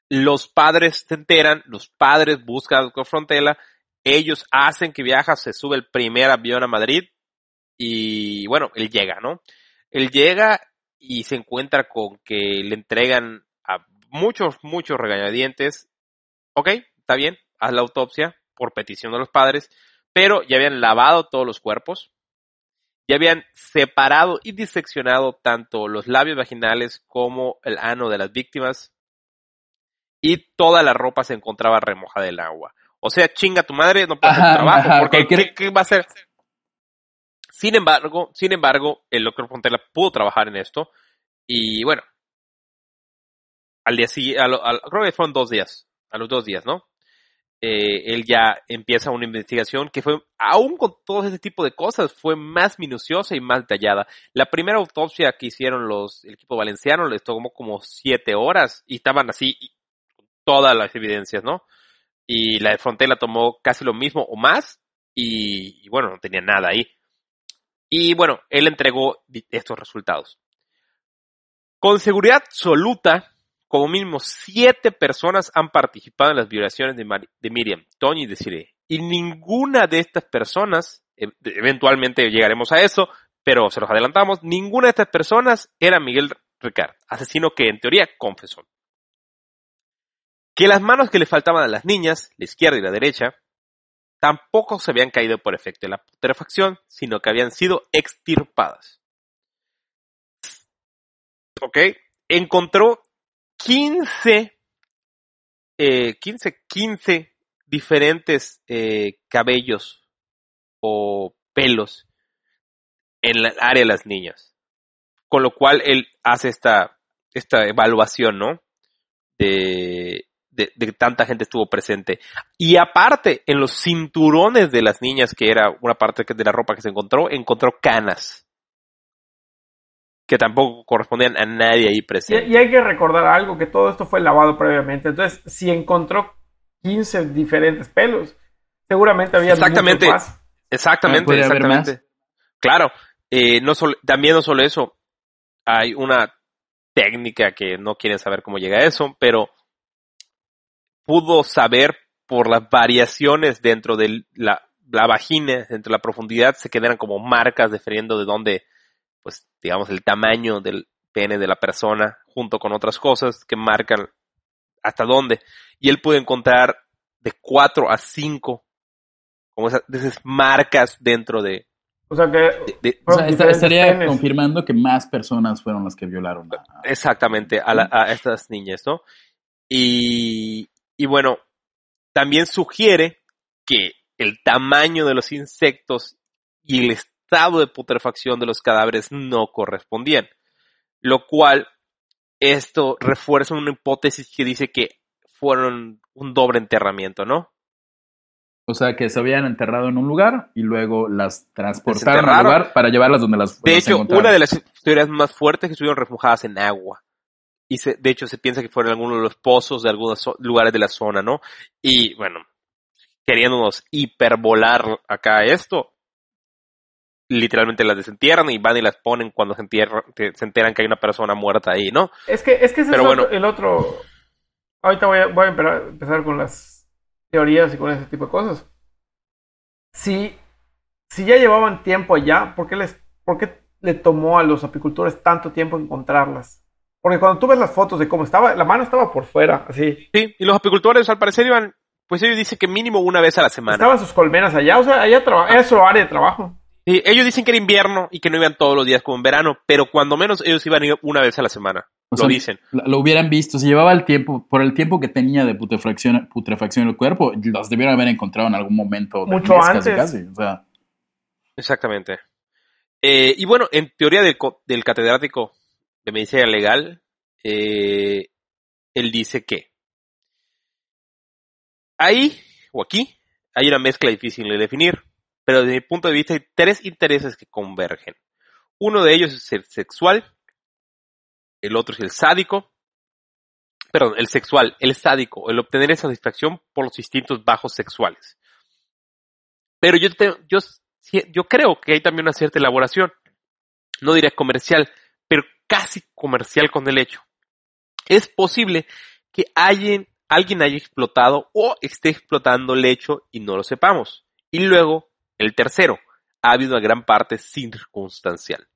los padres se enteran, los padres buscan doctor Frontela, ellos hacen que viaja, se sube el primer avión a Madrid y bueno, él llega, ¿no? Él llega y se encuentra con que le entregan a muchos, muchos regañadientes. Ok, está bien, haz la autopsia por petición de los padres, pero ya habían lavado todos los cuerpos, ya habían separado y diseccionado tanto los labios vaginales como el ano de las víctimas y toda la ropa se encontraba remojada en agua. O sea, chinga tu madre, no puede hacer trabajo, porque cualquier- ¿qué, qué va a hacer? Sin embargo, sin embargo, el doctor Fontela pudo trabajar en esto y bueno, al día siguiente, al- creo que fueron dos días, a los dos días, ¿no? Eh, él ya empieza una investigación que fue, aún con todo ese tipo de cosas, fue más minuciosa y más detallada. La primera autopsia que hicieron los, el equipo valenciano les tomó como siete horas y estaban así todas las evidencias, ¿no? Y la de tomó casi lo mismo o más y, y bueno, no tenía nada ahí. Y bueno, él entregó estos resultados. Con seguridad absoluta, como mínimo siete personas han participado en las violaciones de, Miriam, Tony y Desiree. Y ninguna de estas personas, eventualmente llegaremos a eso, pero se los adelantamos, ninguna de estas personas era Miguel Ricard, asesino que en teoría confesó. Que las manos que le faltaban a las niñas, la izquierda y la derecha, tampoco se habían caído por efecto de la putrefacción, sino que habían sido extirpadas. ¿Ok? Encontró 15, eh, 15, 15 diferentes eh, cabellos o pelos en la área de las niñas. Con lo cual él hace esta, esta evaluación, ¿no? De, de, tanta gente estuvo presente. Y aparte, en los cinturones de las niñas, que era una parte de la ropa que se encontró, encontró canas. Que tampoco correspondían a nadie ahí Y, presente. y hay que recordar algo, que todo esto fue lavado previamente. Entonces, si encontró 15 diferentes pelos, seguramente había Exactamente. muchos más. Exactamente, Ah, ¿podría haber exactamente. Claro, eh, no solo, también no solo eso, hay una técnica que no quieren saber cómo llega a eso, pero pudo saber por las variaciones dentro de la, la vagina, dentro de la profundidad, se quedaran como marcas dependiendo de dónde, pues, digamos, el tamaño del pene de la persona, junto con otras cosas que marcan hasta dónde. Y él pudo encontrar de 4 a 5 como esas, marcas dentro de, O sea que de- de- O sea, estaría penes. confirmando que más personas fueron las que violaron a, a- exactamente a, la- a estas niñas, ¿no? Y, y bueno, también sugiere que el tamaño de los insectos y el estado de putrefacción de los cadáveres no correspondían, lo cual esto refuerza una hipótesis que dice que fueron un doble enterramiento, ¿no? O sea, que se habían enterrado en un lugar y luego las transportaron al lugar para llevarlas donde las De las hecho, una de las teorías más fuertes es que estuvieron remojadas en agua. Y se, de hecho se piensa que fueron algunos de los pozos de algunos lugares de la zona, ¿no? Y bueno, queriéndonos hiperbolar acá esto, literalmente las desentierran y van y las ponen cuando se, entierran, se enteran que hay una persona muerta ahí, ¿no? Es que, es que ese Pero es bueno. otro- el otro. Ahorita voy a, voy a empezar, empezar con las teorías y con ese tipo de cosas. Si, si ya llevaban tiempo allá, ¿por qué, les, ¿por qué le tomó a los apicultores tanto tiempo encontrarlas? Porque cuando tú ves las fotos de cómo estaba, la mano estaba por fuera, así. Sí, y los apicultores al parecer iban, pues ellos dicen que mínimo una vez a la semana. Estaban sus colmenas allá, o sea, allá traba- era su área de trabajo. Sí, ellos dicen que era invierno y que no iban todos los días como en verano, pero cuando menos ellos iban a ir una vez a la semana. O lo sea, dicen. Lo hubieran visto, si llevaba el tiempo, por el tiempo que tenía de putrefacción, putrefacción en el cuerpo, las debieron haber encontrado en algún momento. Mucho mes, casi, antes. casi. O sea, Exactamente. Eh, y bueno, en teoría del, del catedrático de medicina legal, eh, él dice que ahí o aquí hay una mezcla difícil de definir, pero desde mi punto de vista hay tres intereses que convergen. Uno de ellos es el sexual, el otro es el sádico, perdón, el sexual, el sádico, el obtener satisfacción por los instintos bajos sexuales. Pero yo, te- yo, yo creo que hay también una cierta elaboración, no diría comercial, casi comercial con el hecho. Es posible que alguien, alguien haya explotado o esté explotando el hecho y no lo sepamos. Y luego, el tercero, ha habido una gran parte circunstancial.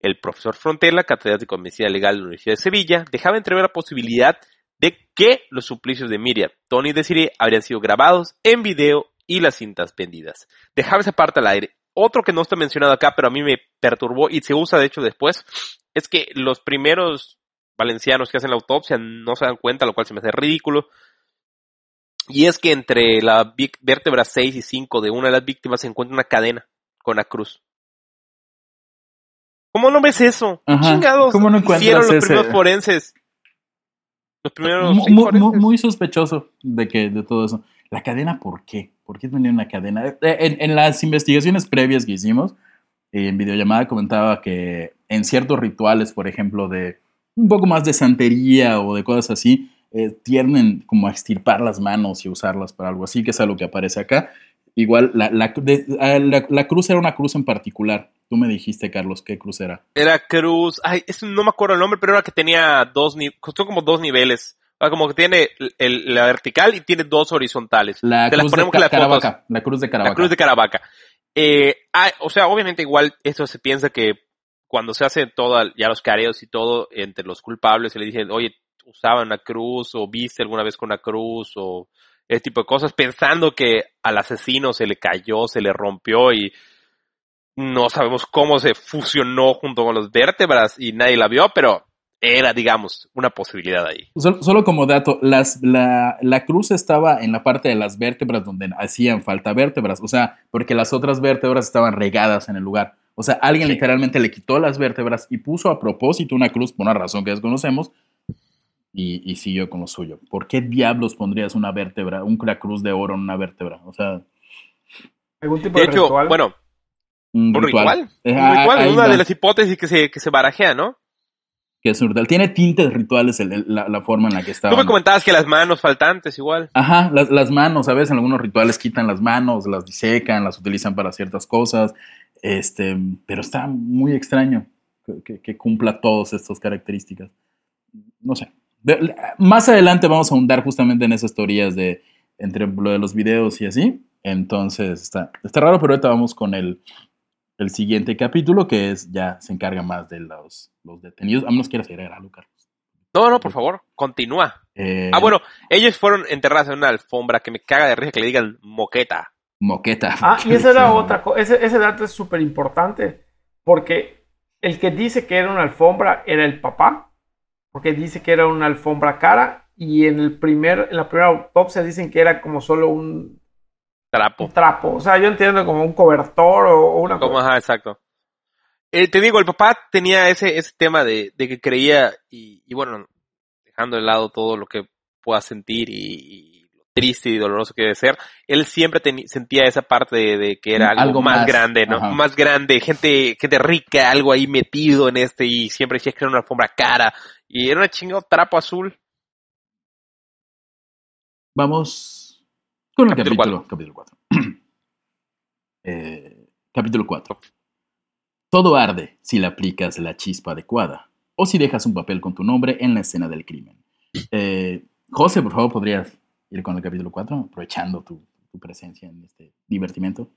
El profesor Frontela, catedrático de Medicina Legal de la Universidad de Sevilla, dejaba entrever la posibilidad de que los suplicios de Miriam, Tony y Desiree habrían sido grabados en video y las cintas vendidas. Dejaba esa parte al aire. Otro que no está mencionado acá, pero a mí me perturbó y se usa de hecho después, es que los primeros valencianos que hacen la autopsia no se dan cuenta, lo cual se me hace ridículo. Y es que entre la vértebra 6 y 5 de una de las víctimas se encuentra una cadena con la cruz. ¿Cómo no ves eso? Ajá, Chingados. ¿cómo no hicieron los ese? primeros forenses. Los primeros forenses. mu- muy, sospechoso de que de todo eso. La cadena, ¿por qué? ¿Por qué tenía una cadena? Eh, En, en las investigaciones previas que hicimos, eh, en videollamada comentaba que en ciertos rituales, por ejemplo, de un poco más de santería o de cosas así, eh, tienden como a extirpar las manos y usarlas para algo así, que es algo que aparece acá. Igual, la, la, ah, la- cruz era una cruz en particular. Tú me dijiste, Carlos, ¿qué cruz era? Era cruz. Ay, no me acuerdo el nombre, pero era que tenía dos costó como dos niveles. Ah, Como que tiene el- la vertical y tiene dos horizontales. La Te las cruz de ponemos las fotos. Caravaca. La cruz de Caravaca. La cruz de Caravaca. Eh, ah, o sea, obviamente igual esto se piensa que cuando se hace todo, ya los careos y todo entre los culpables, se le dicen, oye, usaban una cruz o viste alguna vez con una cruz o ese tipo de cosas, pensando que al asesino se le cayó, se le rompió y no sabemos cómo se fusionó junto con los vértebras y nadie la vio, pero era, digamos, una posibilidad ahí. Solo, solo como dato, las, la, la cruz estaba en la parte de las vértebras donde hacían falta vértebras, o sea, porque las otras vértebras estaban regadas en el lugar. O sea, alguien Sí. literalmente le quitó las vértebras y puso a propósito una cruz por una razón que desconocemos y, y siguió con lo suyo. ¿Por qué diablos pondrías una vértebra, una cruz de oro en una vértebra? O sea, ¿Algún tipo De de, hecho, ritual? bueno, un un ritual. Eh, Un ah, ritual, una va. de las hipótesis que se, que se barajea, ¿no? Que es un ritual. Tiene tintes rituales el- el- la, la forma en la que está. Tú me comentabas que las manos faltantes igual. Ajá, las, las manos, ¿sabes? En algunos rituales quitan las manos, las disecan, las utilizan para ciertas cosas. Este, pero está muy extraño que, que- que cumpla todas estas características. No sé. De- más adelante vamos a ahondar justamente en esas teorías de entre lo de los videos y así. Entonces está, está raro, pero ahorita vamos con el, el siguiente capítulo que es ya se encarga más de los, los detenidos. A menos quieras agregar algo, Carlos. No, no, por favor, continúa. Eh, Ah, bueno, ellos fueron enterrados en una alfombra que me caga de risa que le digan moqueta. Moqueta. Ah, y esa era otra cosa. Ese, ese dato es súper importante. Porque el que dice que era una alfombra era el papá. Porque dice que era una alfombra cara. Y en, el primer, en la primera autopsia dicen que era como solo un, Trapo. un trapo. O sea, yo entiendo como un cobertor o, o una Como, cosa. ajá, exacto. Eh, te digo, el papá tenía ese, ese tema de, de que creía, y, y bueno, dejando de lado todo lo que pueda sentir y, y lo triste y doloroso que debe ser, él siempre sentía esa parte de, de que era algo, Algo más, más, grande, ¿no? ajá. Más grande, gente, gente rica, algo ahí metido en este, y siempre decía que era una alfombra cara, y era un chingado trapo azul. Vamos con el Capítulo capítulo, capítulo 4. Eh, capítulo 4. Todo arde si le aplicas la chispa adecuada o si dejas un papel con tu nombre en la escena del crimen. Eh, José, por favor, ¿podrías ir con el capítulo 4? Aprovechando tu, tu presencia en este divertimento.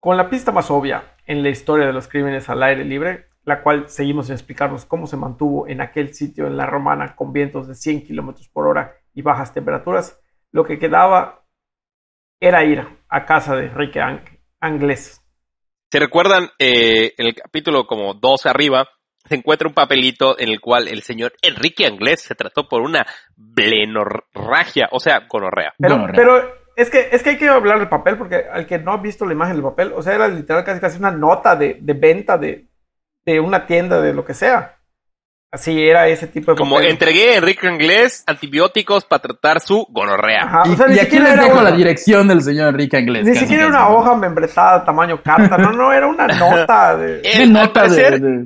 Con la pista más obvia en la historia de los crímenes al aire libre, la cual seguimos sin explicarnos cómo se mantuvo en aquel sitio en la romana con vientos de 100 kilómetros por hora y bajas temperaturas, lo que quedaba era ir a casa de Enrique Ang- Anglés. ¿Se recuerdan eh, en el capítulo como 12 arriba? Se encuentra un papelito en el cual el señor Enrique Anglés se trató por una blenorragia, o sea, gonorrea. Pero, pero es, que, es que hay que hablar del papel, porque al que no ha visto la imagen del papel, o sea, era literal casi, casi una nota de, de venta de, de una tienda de lo que sea. Así era ese tipo de Como papel. entregué a Enrique Anglés antibióticos para tratar su gonorrea. Ajá, y o sea, ni y aquí les dejo una- la dirección del señor Enrique Anglés. Ni siquiera una hoja membretada tamaño carta, no, no, era una nota de... Eh, Una al, nota de- parecer, de,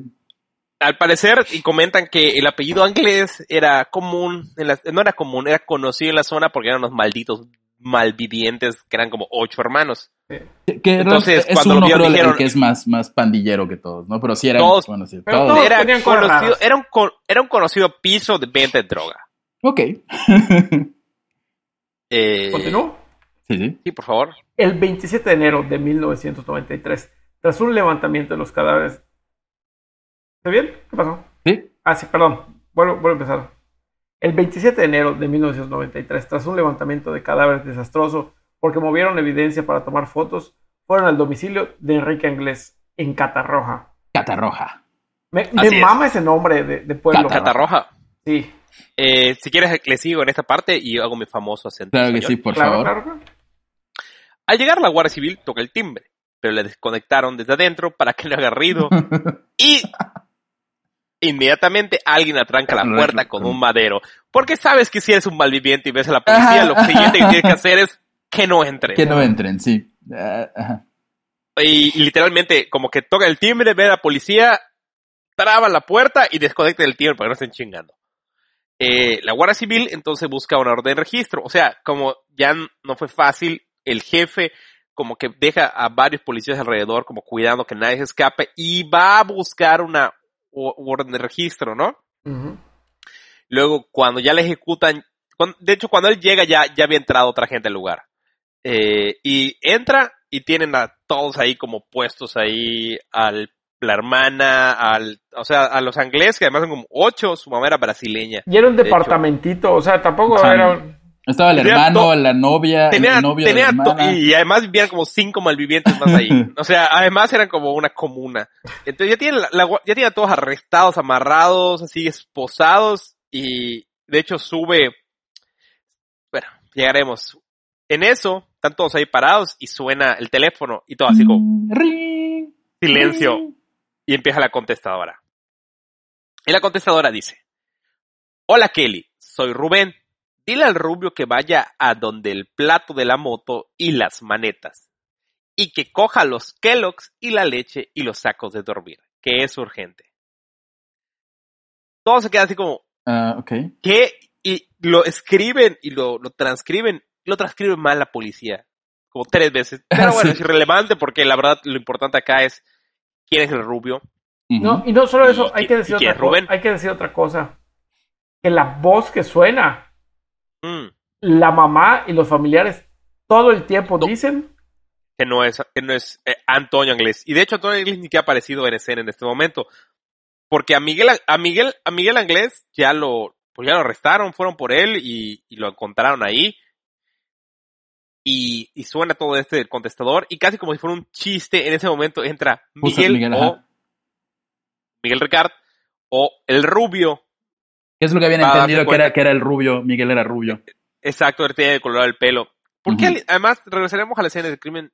al parecer, y comentan que el apellido Anglés era común, en la- no era común, era conocido en la zona porque eran unos malditos malvivientes que eran como ocho hermanos. que- Entonces, es cuando lo uno creo, el dijeron- que es más, más pandillero que todos, ¿no? Pero sí era Todos- bueno, sí, pero todos. todos- Era, conocido, era, un, era un conocido piso de venta de droga. Ok. Eh, ¿Continúo? sí, sí. Sí, por favor. El 27 de enero de 1993, tras un levantamiento de los cadáveres... ¿Está bien? ¿Qué pasó? Sí. Ah, sí, perdón. Vuelvo, vuelvo a empezar. El 27 de enero de 1993, tras un levantamiento de cadáveres desastroso porque movieron evidencia para tomar fotos, fueron al domicilio de Enrique Anglés en Catarroja. Catarroja. Me, me Así es. mama ese nombre de, de pueblo. Catarroja. Sí, Eh, si quieres, le sigo en esta parte y hago mi famoso acento. Claro que sí, por claro, favor. claro, claro. Al llegar la Guardia Civil, toca el timbre, pero le desconectaron desde adentro para que no haga ruido y inmediatamente alguien atranca la puerta con un madero. Porque sabes que si eres un malviviente y ves a la policía, Ajá. lo siguiente que tienes que hacer es que no entre. que no entren, sí. Ah, ajá. Y, y literalmente, como que toca el timbre, ve a la policía, traba la puerta y desconecta el timbre para que no estén chingando. Eh, la Guardia Civil entonces busca una orden de registro. O sea, como ya no fue fácil, el jefe como que deja a varios policías alrededor como cuidando que nadie se escape y va a buscar una o- orden de registro, ¿no? Luego, cuando ya le ejecutan, de hecho, cuando él llega ya, ya había entrado otra gente al lugar. Eh, y entra y tienen a todos ahí como puestos ahí al la hermana, al, o sea, a los ingleses, que además son como ocho, su mamá era brasileña. Y era un De departamentito, o sea, tampoco era... un- Estaba el Tenía hermano, la novia, Tenía, el novio de la y además vivían como cinco malvivientes más ahí. O sea, además eran como una comuna. Entonces ya tienen, la- la- ya tienen a todos arrestados, amarrados, así esposados y de hecho sube, bueno, llegaremos. En eso, están todos ahí parados y suena el teléfono y todo así como Ring, silencio ring. y empieza la contestadora. Y la contestadora dice, Hola Kelly, soy Rubén. Dile al rubio que vaya a donde el plato de la moto y las manetas. Y que coja los Kellogg's y la leche y los sacos de dormir, que es urgente. Todo se queda así como, Ah, ok. ¿qué? Y lo escriben y lo, lo transcriben, lo transcriben mal la policía. Como tres veces. Pero bueno, Sí. es irrelevante porque la verdad lo importante acá es quién es el rubio. No, y no solo ¿Y eso, hay que decir otra Rubén? cosa. Hay que decir otra cosa. Que la voz que suena, Mm, la mamá y los familiares todo el tiempo No. dicen que no es, que no es eh, Antonio Anglés. Y de hecho Antonio Anglés ni que ha aparecido en escena en este momento. Porque a Miguel, a Miguel, a Miguel Anglés ya lo, pues ya lo arrestaron, fueron por él y, y lo encontraron ahí. Y, y suena todo este del contestador y casi como si fuera un chiste, en ese momento entra Miguel, Miguel, o ajá. Miguel Ricard o el rubio. ¿Qué es lo que habían entendido que cuenta. era, que era el rubio? Miguel era rubio. Exacto, él tenía de color el pelo. Porque Ujú. además regresaremos a la escena del crimen.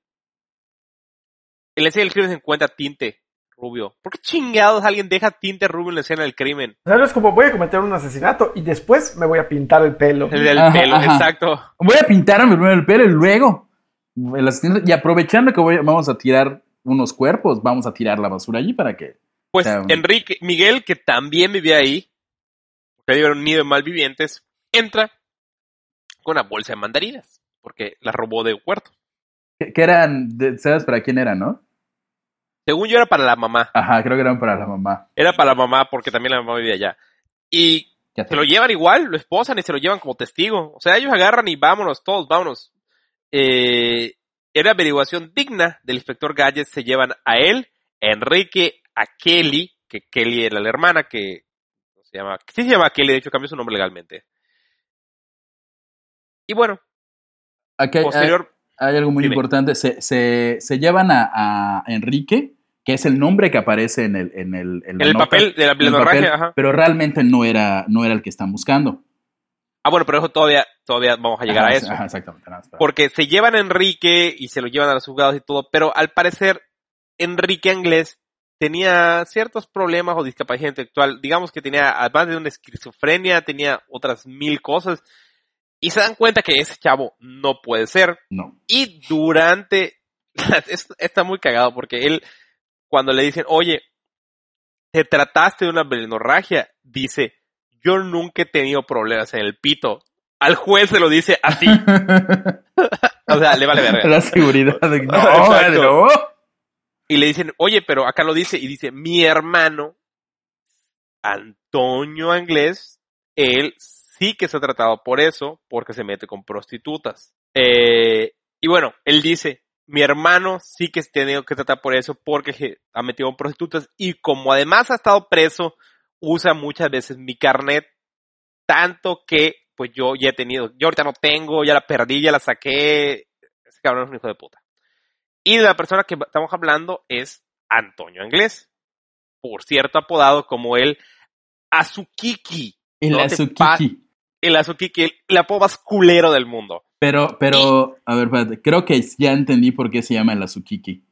En la escena del crimen se encuentra tinte rubio. ¿Por qué chingados alguien deja tinte rubio en la escena del crimen? O sea, no es como voy a cometer un asesinato y después me voy a pintar el pelo. El del Ajá, pelo, ajá. exacto. Voy a pintarme primero el pelo y luego. el Y aprovechando que voy- vamos a tirar unos cuerpos, vamos a tirar la basura allí para que. Pues sea, Enrique, Miguel, que también vivía ahí, en un nido de malvivientes, entra con una bolsa de mandarinas, porque la robó de huerto. que, que eran. ¿Sabes para quién eran, no? Según yo era para la mamá. Ajá, creo que eran para la mamá. Era para la mamá porque también la mamá vivía allá. Y se lo llevan igual, lo esposan y se lo llevan como testigo. O sea, ellos agarran y vámonos, todos, vámonos. Eh, era averiguación digna del inspector Galles, se llevan a él, a Enrique, a Kelly, que Kelly era la hermana, que se llama, sí se llama Kelly, de hecho cambió su nombre legalmente. Y bueno, posterior, hay- hay algo muy Dime. importante. Se, se- se llevan a, a Enrique, que es el nombre que aparece en el, en el, en el nota, papel de la en el blenorragia, papel, ajá. pero realmente no era, no era el que están buscando. Ah, bueno, pero eso todavía, todavía vamos a llegar Ajá, a eso. Ajá, exactamente. Porque se llevan a Enrique y se lo llevan a los juzgados y todo, pero al parecer Enrique Anglés tenía ciertos problemas o discapacidad intelectual. Digamos que tenía, además de una esquizofrenia, tenía otras mil cosas. Y se dan cuenta que ese chavo no puede ser. No. Y durante, es- está muy cagado porque él, cuando le dicen, oye, te trataste de una hemorragia, dice, yo nunca he tenido problemas en el pito. Al juez se lo dice así. O sea, le vale verga. La seguridad de no. Y le dicen, oye, pero acá lo dice, y dice, mi hermano, Antonio Anglés, él sí que se ha tratado por eso, porque se mete con prostitutas. Eh, y bueno, él dice, mi hermano sí que se ha tenido que tratar por eso, porque se ha metido con prostitutas, y como además ha estado preso, usa muchas veces mi carnet, tanto que, pues yo ya he tenido, yo ahorita no tengo, ya la perdí, ya la saqué, ese cabrón es un hijo de puta. Y la persona que estamos hablando es Antonio Anglés. Por cierto, apodado como el Azukiki. El No Azukiki. El Azukiki, el, el apodo más culero del mundo. Pero, pero, a ver, espérate, creo que ya entendí por qué se llama el Azukiki.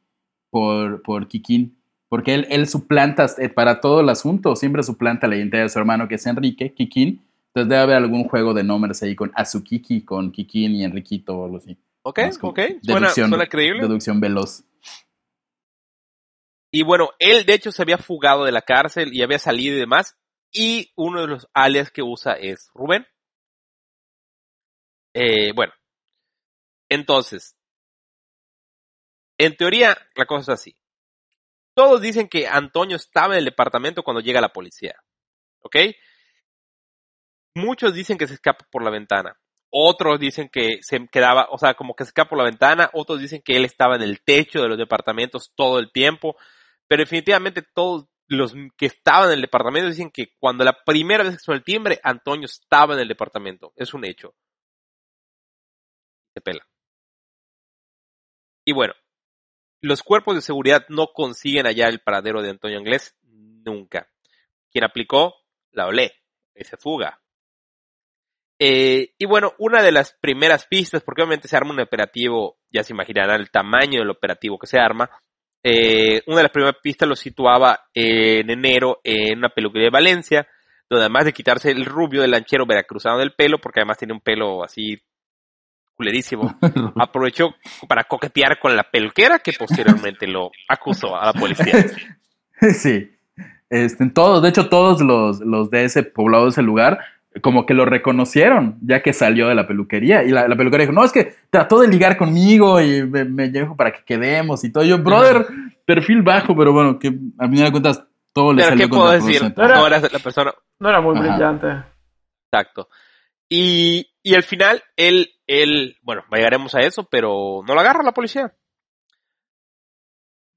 Por, por Kikín. Porque él, él suplanta eh, para todo el asunto, siempre suplanta la identidad de su hermano, que es Enrique, Kikín. Entonces debe haber algún juego de nombres ahí con Azukiki, con Kikín y Enriquito o algo así. ¿Ok? ¿Ok? Suena, deducción- suena creíble. Deducción veloz. Y bueno, él de hecho se había fugado de la cárcel y había salido y demás. Y uno de los alias que usa es Rubén. Eh, bueno. Entonces. En teoría, la cosa es así. Todos dicen que Antonio estaba en el departamento cuando llega la policía. ¿Ok? muchos dicen que se escapa por la ventana. Otros dicen que se quedaba, o sea, como que se escapa por la ventana. Otros dicen que él estaba en el techo de los departamentos todo el tiempo. Pero definitivamente todos los que estaban en el departamento dicen que cuando la primera vez que sonó el timbre, Antonio estaba en el departamento. Es un hecho. Se pela. Y bueno, los cuerpos de seguridad no consiguen hallar el paradero de Antonio Anglés nunca. Quien aplicó, la olé, y se fuga. Eh, y bueno, una de las primeras pistas, porque obviamente se arma un operativo, ya se imaginarán el tamaño del operativo que se arma, eh, una de las primeras pistas lo situaba en enero en una peluquería de Valencia, donde además de quitarse el rubio del lanchero veracruzano del pelo, porque además tiene un pelo así culerísimo, aprovechó para coquetear con la peluquera que posteriormente lo acusó a la policía. Sí. Este, todos, de hecho, todos los, los de ese poblado, de ese lugar, como que lo reconocieron ya que salió de la peluquería. Y la, la peluquería dijo, no, es que trató de ligar conmigo y me, me dijo para que quedemos y todo. Yo, brother, perfil bajo, pero bueno, que a mí me cuentas todo le Pero salió ¿qué puedo decir? No era- No eras la persona No era muy Ajá. brillante. Exacto. Y, y al final, él, él, bueno, llegaremos a eso, pero no lo agarra la policía.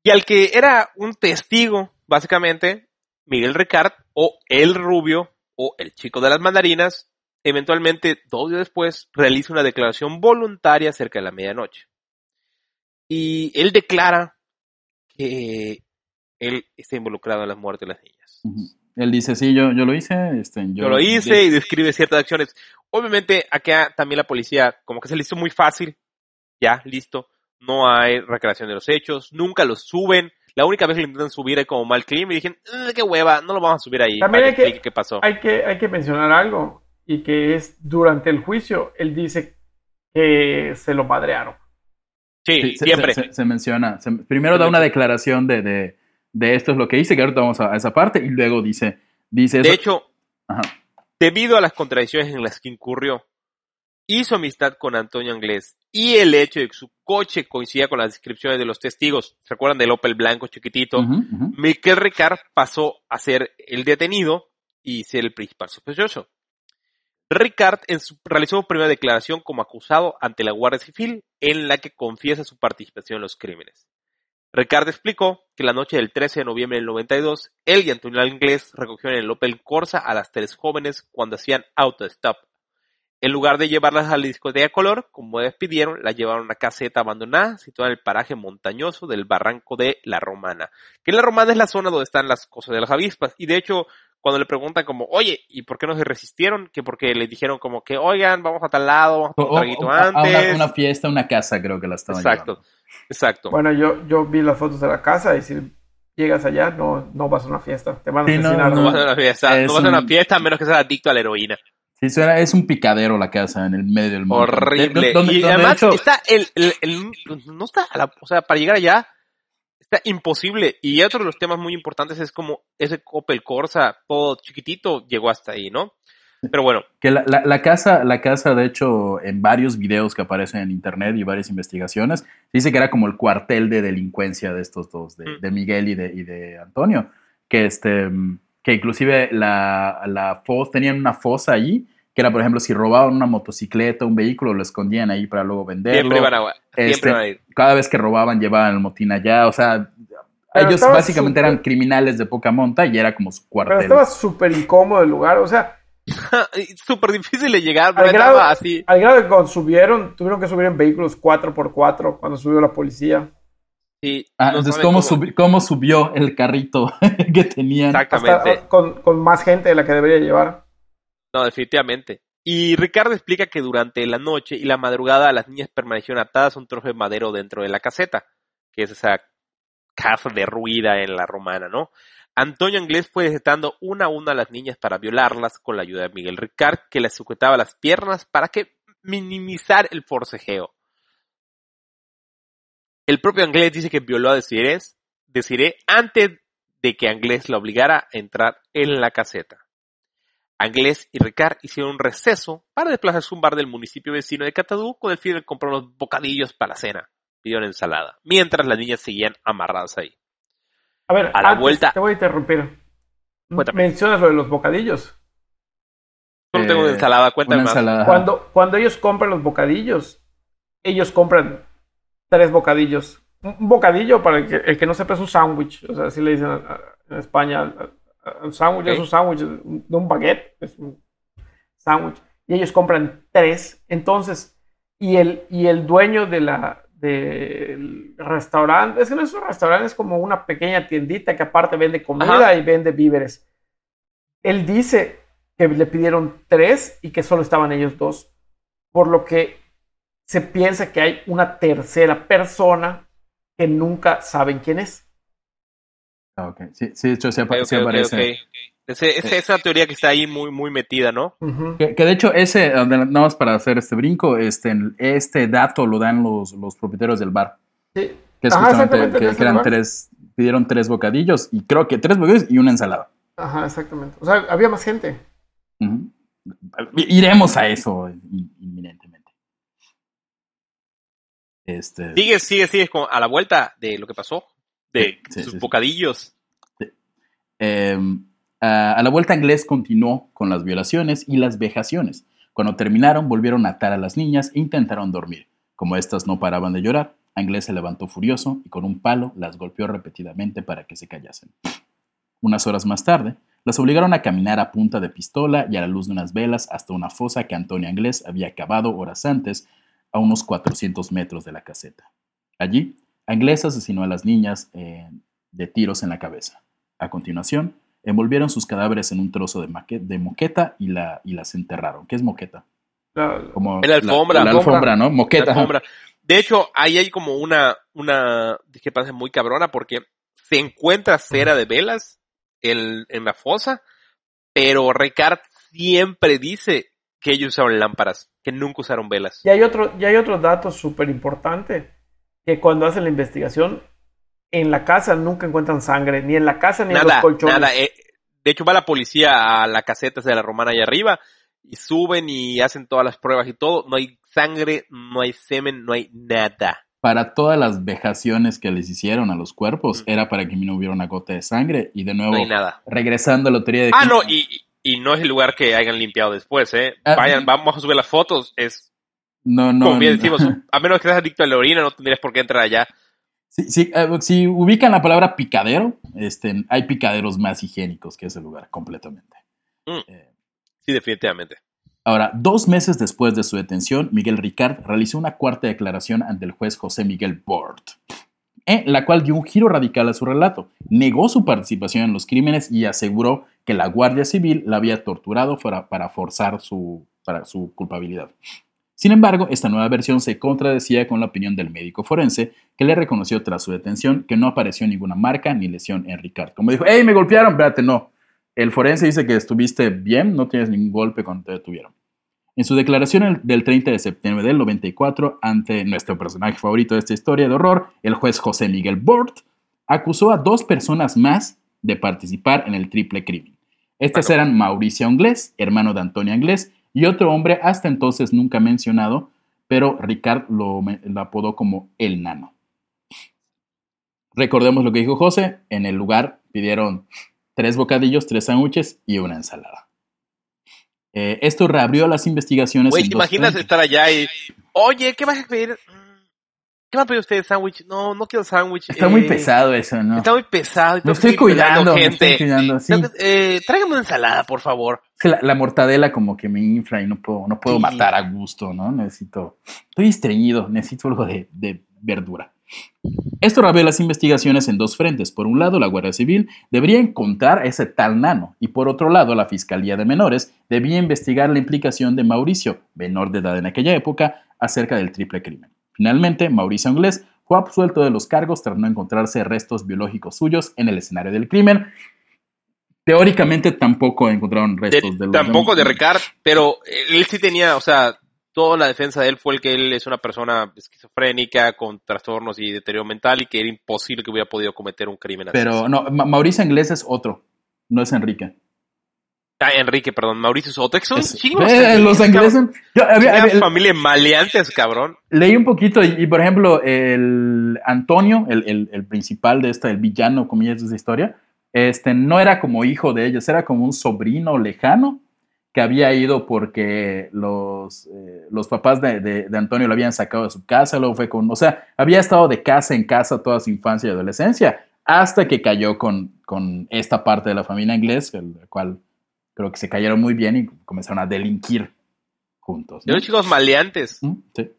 Y al que era un testigo, básicamente, Miguel Ricard, o el rubio, o el chico de las mandarinas, eventualmente, dos días después, realiza una declaración voluntaria cerca de la medianoche. Y él declara que él está involucrado en la muerte de las niñas. Ujú. Él dice, sí, yo, yo lo hice. Este, yo, Yo lo hice y describe ciertas acciones. Obviamente, acá también la policía, como que se le hizo muy fácil. Ya, listo. No hay recreación de los hechos. Nunca los suben. La única vez que lo intentan subir como mal clima y dije, "Eh, qué hueva, no lo vamos a subir ahí. También hay que- explique qué pasó. Hay que, hay que mencionar algo. Y que es durante el juicio, él dice que se lo madrearon. Sí, siempre. se- se- se menciona. se- primero da una declaración de, de, de esto es lo que hice, que ahorita vamos a, a esa parte, y luego dice, dice de eso. hecho, Ajá. debido a las contradicciones en las que incurrió, hizo amistad con Antonio Anglés y el hecho de que su coche coincidía con las descripciones de los testigos. ¿Se acuerdan del Opel blanco chiquitito? Ujú. Miquel Ricard pasó a ser el detenido y ser el principal sospechoso. Ricard en su- realizó su primera declaración como acusado ante la Guardia Civil en la que confiesa su participación en los crímenes. Ricard explicó que la noche del 13 de noviembre del 92, él y Antonio Inglés recogieron en el Opel Corsa a las tres jóvenes cuando hacían autostop. En lugar de llevarlas a la discoteca color, como despidieron, las llevaron a una caseta abandonada situada en el paraje montañoso del barranco de La Romana. Que La Romana es la zona donde están las cosas de las avispas. Y de hecho, cuando le preguntan como, oye, ¿y por qué no se resistieron? Que porque le dijeron como que, oigan, vamos a tal lado, vamos a un traguito o- a antes. una, una fiesta, una casa, creo que la estaban Exacto, llevando. exacto. Bueno, yo, yo vi las fotos de la casa y si llegas allá, no, no vas a una fiesta. Te van a Sí, no, asesinar. no vas a una fiesta, Es no vas a una un- fiesta a menos que seas adicto a la heroína. Sí, suena, es un picadero la casa en el medio del monte. Horrible. Y donde, de además hecho, está el, el- el- no está, a la- o sea, para llegar allá está imposible. Y otro de los temas muy importantes es como ese Opel Corsa, todo chiquitito, llegó hasta ahí, ¿no? Pero bueno, que la, la- la casa, la casa, de hecho, en varios videos que aparecen en internet y varias investigaciones, dice que era como el cuartel de delincuencia de estos dos, de, Mm. de Miguel y de, y de Antonio. Que este que inclusive la, la fosa, tenían una fosa allí, que era, por ejemplo, si robaban una motocicleta, un vehículo, lo escondían ahí para luego venderlo. siempre van a, siempre Este, van a ir. Cada vez que robaban, llevaban el motín allá. O sea, Pero ellos básicamente eran criminales de poca monta y era como su Pero cuartel. estaba súper incómodo el lugar. O sea, Súper difícil de llegar, Al grado- así. al grado de que cuando subieron, tuvieron que subir en vehículos 4x4 cuando subió la policía. Sí, Ah, no entonces, ¿cómo, cómo. subi- ¿cómo subió el carrito que tenían? Exactamente. Hasta con, con más gente de la que debería llevar. No, definitivamente. Y Ricardo explica que durante la noche y la madrugada las niñas permanecieron atadas a un trozo de madero dentro de la caseta, que es esa casa derruida en la romana, ¿no? Antonio Anglés fue desatando una a una a las niñas para violarlas con la ayuda de Miguel Ricard, que les sujetaba las piernas para que minimizar el forcejeo. El propio Anglés dice que violó a Desiree, Desiree antes de que Anglés la obligara a entrar en la caseta. Anglés y Ricard hicieron un receso para desplazarse a un bar del municipio vecino de Catadú con el fin de comprar unos bocadillos para la cena. Pidieron ensalada, mientras las niñas seguían amarradas ahí. A ver, A la antes, vuelta- te voy a interrumpir. Cuéntame. Mencionas lo de los bocadillos. Solo tengo una Eh, ensalada, cuéntame una más. cuando ellos compran los bocadillos, ellos compran tres bocadillos. Un un bocadillo, para el que, el que no sepa, es un sándwich. O sea, así le dicen a- a- en España. al sándwich es un sándwich de un baguette. Es un sándwich. Y ellos compran tres. Entonces, y el, y el dueño de la, del restaurante, es que no es un restaurante, es como una pequeña tiendita que aparte vende comida Ajá. y vende víveres. Él dice que le pidieron tres y que solo estaban ellos dos, por lo que se piensa que hay una tercera persona que nunca saben quién es. Ah, ok. Sí, sí, de hecho, ok, aparece. ok. Ese- ese- esa teoría que está ahí muy, muy metida, ¿no? Que, que de hecho, ese, nada más para hacer este brinco, este, este dato lo dan los, los propietarios del bar. Sí. Que es Ajá, justamente exactamente, que, eran tres, pidieron tres bocadillos, y creo que tres bocadillos y una ensalada. Ajá, exactamente. O sea, había más gente. Iremos a eso in- inminentemente. Este, Sigues, sigues, sigues con, a la vuelta de lo que pasó, de Sí, sus sí, sí. bocadillos. Eh, a, a la vuelta inglés continuó con las violaciones y las vejaciones. Cuando terminaron, volvieron a atar a las niñas e intentaron dormir. Como éstas no paraban de llorar, Inglés se levantó furioso y con un palo las golpeó repetidamente para que se callasen. Unas horas más tarde, las obligaron a caminar a punta de pistola y a la luz de unas velas hasta una fosa que Antonia Inglés había cavado horas antes a unos 400 metros de la caseta. Allí, Inglés asesinó a las niñas eh, de tiros en la cabeza. A continuación, envolvieron sus cadáveres en un trozo de, moqueta y, la, y las enterraron. ¿Qué es moqueta? La- Como La alfombra. La, alfombra, ¿no? Moqueta. La ajá. alfombra. De hecho, ahí hay como una, una discrepancia muy cabrona porque se encuentra cera de velas en, en la fosa, pero Ricard siempre dice que ellos usaron lámparas, que nunca usaron velas. Y hay otro, y hay otro dato súper importante, que cuando hacen la investigación, en la casa nunca encuentran sangre, ni en la casa ni en los Nada, colchones. nada. eh, de hecho, va la policía a la caseta de la romana allá arriba y suben y hacen todas las pruebas y todo. No hay sangre, no hay semen, no hay nada. Para todas las vejaciones que les hicieron a los cuerpos, era para que no hubiera una gota de sangre. Y de nuevo, No hay nada. regresando a la teoría de... Ah, no, y, y no es el lugar que hayan limpiado después, ¿eh? Ah, Vayan, sí. vamos a subir las fotos. Es, No, no. como bien no. decimos, a menos que seas adicto a la orina, no tendrías por qué entrar allá. Sí, sí, eh, si ubican la palabra picadero, este, hay picaderos más higiénicos que ese lugar, completamente. Mm. Eh, Sí, definitivamente. Ahora, dos meses después de su detención, Miguel Ricard realizó una cuarta declaración ante el juez José Miguel Bort, en la cual dio un giro radical a su relato. Negó su participación en los crímenes y aseguró que la Guardia Civil la había torturado para, forzar su, culpabilidad. Sin embargo, esta nueva versión se contradecía con la opinión del médico forense, que le reconoció tras su detención que no apareció ninguna marca ni lesión en Ricard. Como dijo, ¡hey, me golpearon! Espérate, no. El forense dice que estuviste bien, no tienes ningún golpe cuando te detuvieron. En su declaración el- del 30 de septiembre del 94, ante nuestro personaje favorito de esta historia de horror, el juez José Miguel Bort, acusó a dos personas más de participar en el triple crimen. Estas eran Mauricio Anglés, hermano de Antonio Anglés, y otro hombre hasta entonces nunca mencionado, pero Ricard lo, lo apodó como el nano. Recordemos lo que dijo José, en el lugar pidieron tres bocadillos, tres sándwiches y una ensalada. Eh, esto reabrió las investigaciones. Güey, ¿te imaginas estar allá y, oye, ¿qué vas a pedir? ¿Qué va a pedir usted? ¿Sándwich? No, no quiero sándwich. Está muy eh, pesado eso, ¿no? Está muy pesado. Me estoy cuidando me estoy cuidando, sí. Eh, tráigame una ensalada, por favor. La, la mortadela como que me infla y no puedo, no puedo Sí. matar a gusto, ¿no? Necesito... Estoy estreñido, necesito algo de, de verdura. Esto reabrió las investigaciones en dos frentes. Por un lado, la Guardia Civil debería encontrar a ese tal nano y por otro lado, la Fiscalía de Menores debía investigar la implicación de Mauricio, menor de edad en aquella época, acerca del triple crimen. Finalmente, Mauricio Anglés fue absuelto de los cargos tras no encontrarse restos biológicos suyos en el escenario del crimen. Teóricamente tampoco encontraron De- restos de, los tampoco de. Ricard, pero él sí tenía, o sea, toda la defensa de él fue el que él es una persona esquizofrénica con trastornos y deterioro mental y que era imposible que hubiera podido cometer un crimen así. Pero no, Ma- Mauricio Anglés es otro, no es Enrique. Ah, Enrique, perdón, Mauricio Soto, que son Es- chingos. Eh, los ingleses. Yo había- familia maleantes, cabrón. leí un poquito y, y, por ejemplo, el Antonio, el, el- el principal de esta, el villano, comillas, de esta historia, este, no era como hijo de ellos, era como un sobrino lejano que había ido porque los, eh, los papás de, de, de, Antonio lo habían sacado de su casa, luego fue con, o sea, había estado de casa en casa toda su infancia y adolescencia, hasta que cayó con, con esta parte de la familia inglés, el cual creo que se cayeron muy bien y comenzaron a delinquir juntos. ¿no? los chicos maleantes. ¿Mm? Sí.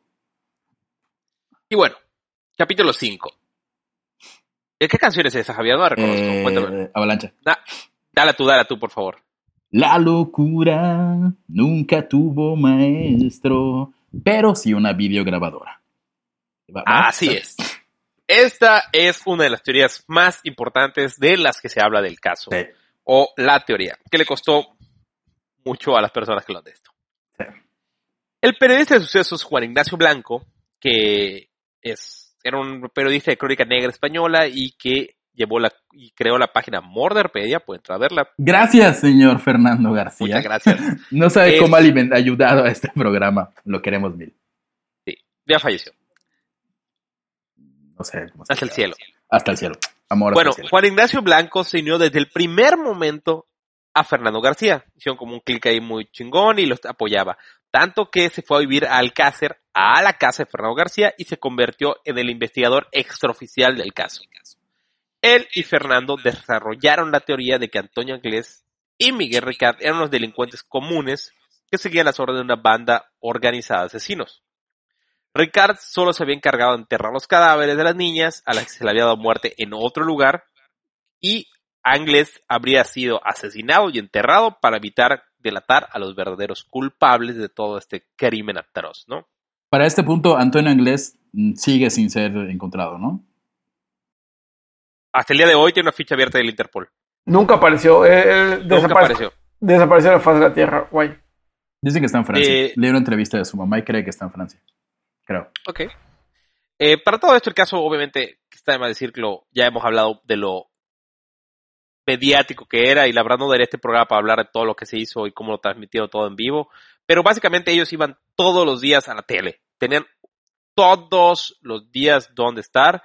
Y bueno, capítulo 5. ¿Qué canción es esa, Javier? No la reconozco. Eh, Cuéntame. Avalancha. Da- dala tú, dala tú, por favor. La locura nunca tuvo maestro, pero sí una videograbadora. Así es. Esta es una de las teorías más importantes de las que se habla del caso. Sí. O la teoría, que le costó mucho a las personas que lo han de esto. Sí. El periodista de sucesos Juan Ignacio Blanco, que es, era un periodista de crónica negra española y que llevó la y creó la página Morderpedia, pueden entrar a verla. Gracias, señor Fernando García. Muchas gracias. No sabe Es- cómo ha ayudado a este programa. Lo queremos mil. Ya falleció. No sé cómo se Hasta el cielo. Hasta el cielo. Amor Bueno, cielo. Juan Ignacio Blanco se unió desde el primer momento a Fernando García. Hicieron como un clic ahí muy chingón y los apoyaba. Tanto que se fue a vivir a Alcácer, a la casa de Fernando García, y se convirtió en el investigador extraoficial del caso. Él y Fernando desarrollaron la teoría de que Antonio Anglés y Miguel Ricard eran los delincuentes comunes que seguían las órdenes de una banda organizada de asesinos. Ricard solo se había encargado de enterrar los cadáveres de las niñas a las que se le había dado muerte en otro lugar y Anglés habría sido asesinado y enterrado para evitar delatar a los verdaderos culpables de todo este crimen atroz, ¿no? Para este punto, Antonio Inglés mm, sigue sin ser encontrado, ¿no? Hasta el día de hoy tiene una ficha abierta del Interpol. Nunca apareció. eh, eh, Nunca desapareció, apareció. desapareció de la faz de la Tierra. Guay. Dicen que está en Francia. Eh, Leí una entrevista de su mamá y cree que está en Francia. Creo. Ok. Eh, para todo esto, el caso, obviamente, está de más decir que lo, ya hemos hablado de lo mediático que era y la verdad no daría este programa para hablar de todo lo que se hizo y cómo lo transmitieron todo en vivo. Pero básicamente ellos iban todos los días a la tele. Tenían todos los días donde estar.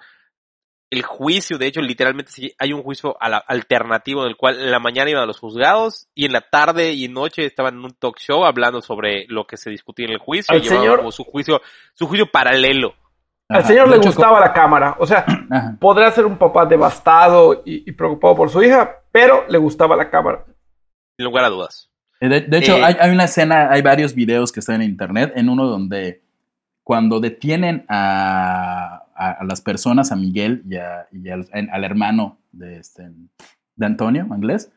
El juicio, de hecho, literalmente sí, hay un juicio a la- alternativo en el cual en la mañana iban a los juzgados y en la tarde y noche estaban en un talk show hablando sobre lo que se discutía en el juicio. Al y señor- como su juicio, su juicio paralelo. Al señor le hecho, gustaba la cámara. O sea, Ajá. podrá ser un papá devastado y, y preocupado por su hija, pero le gustaba la cámara. Sin lugar a dudas. Eh, De, de hecho, Eh, hay, hay una escena, hay varios videos que están en internet, en uno donde cuando detienen a, a- a las personas, a Miguel y, a- y al, en- al hermano de, este, de Antonio, inglés,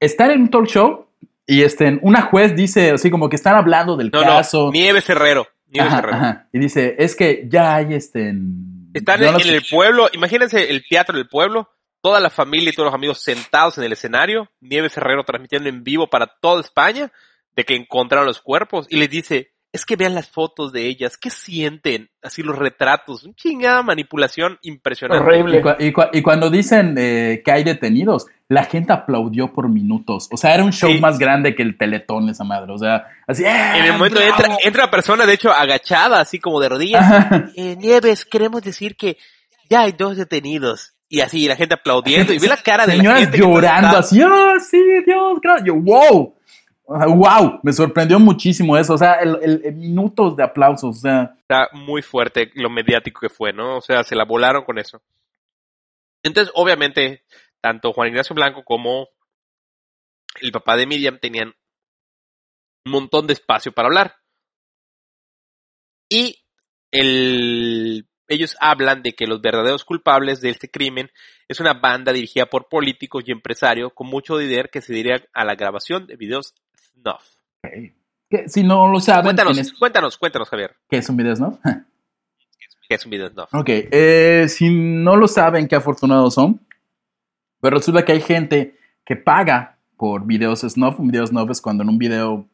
están en un talk show y este, una juez dice, así como que están hablando del No, caso. no, Nieves Herrero. Nieves Ajá, Herrero. ajá. Y dice, es que ya hay este... en- Están en, en el pueblo, imagínense el teatro del pueblo, toda la familia y todos los amigos sentados en el escenario, Nieves Herrero transmitiendo en vivo para toda España de que encontraron los cuerpos y les dice, es que vean las fotos de ellas, ¿qué sienten? Así los retratos, una chingada manipulación impresionante. Horrible. Y, cua- y cua- y cuando dicen eh, que hay detenidos, la gente aplaudió por minutos. O sea, era un show Sí. más grande que el teletón esa madre. O sea, así. ¡eh, En el momento bravo! entra, entra persona, de hecho, agachada, así como de rodillas. Eh, Nieves, queremos decir que ya hay dos detenidos. Y así, la gente aplaudiendo. Y ve la cara de la gente. llorando así. ¡Oh, sí, Dios! gracias". Yo, ¡wow! ¡Wow! Me sorprendió muchísimo eso. O sea, el, minutos de aplausos. O sea, está muy fuerte lo mediático que fue, ¿no? O sea, se la volaron con eso. Entonces, obviamente, tanto Juan Ignacio Blanco como el papá de Miriam tenían un montón de espacio para hablar. Y el, ellos hablan de que los verdaderos culpables de este crimen es una banda dirigida por políticos y empresarios con mucho dinero que se dedican a la grabación de videos snuff. que si no lo saben, Cuéntanos, cuéntanos, cuéntanos, Javier. ¿qué es un video, no? ¿Qué es un video snuff? Ok, eh, si no lo saben, qué afortunados son. Pero resulta que hay gente que paga por videos snuff. Un video snuff es cuando en un video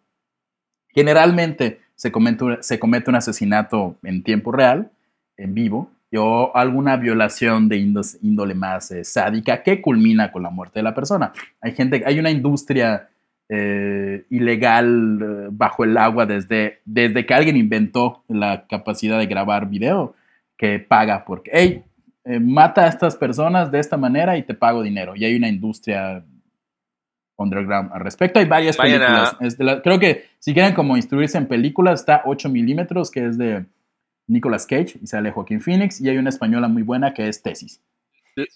generalmente se comete, un- se comete un asesinato en tiempo real, en vivo, o alguna violación de índole más eh, sádica que culmina con la muerte de la persona. Hay gente, hay una industria eh, ilegal eh, bajo el agua desde, desde que alguien inventó la capacidad de grabar video que paga porque, hey, eh, mata a estas personas de esta manera y te pago dinero. Y hay una industria underground al respecto. Hay varias Vayan películas. La- creo que si quieren como instruirse en películas, está 8 milímetros, que es de Nicolas Cage, y sale Joaquín Phoenix, y hay una española muy buena que es Tesis.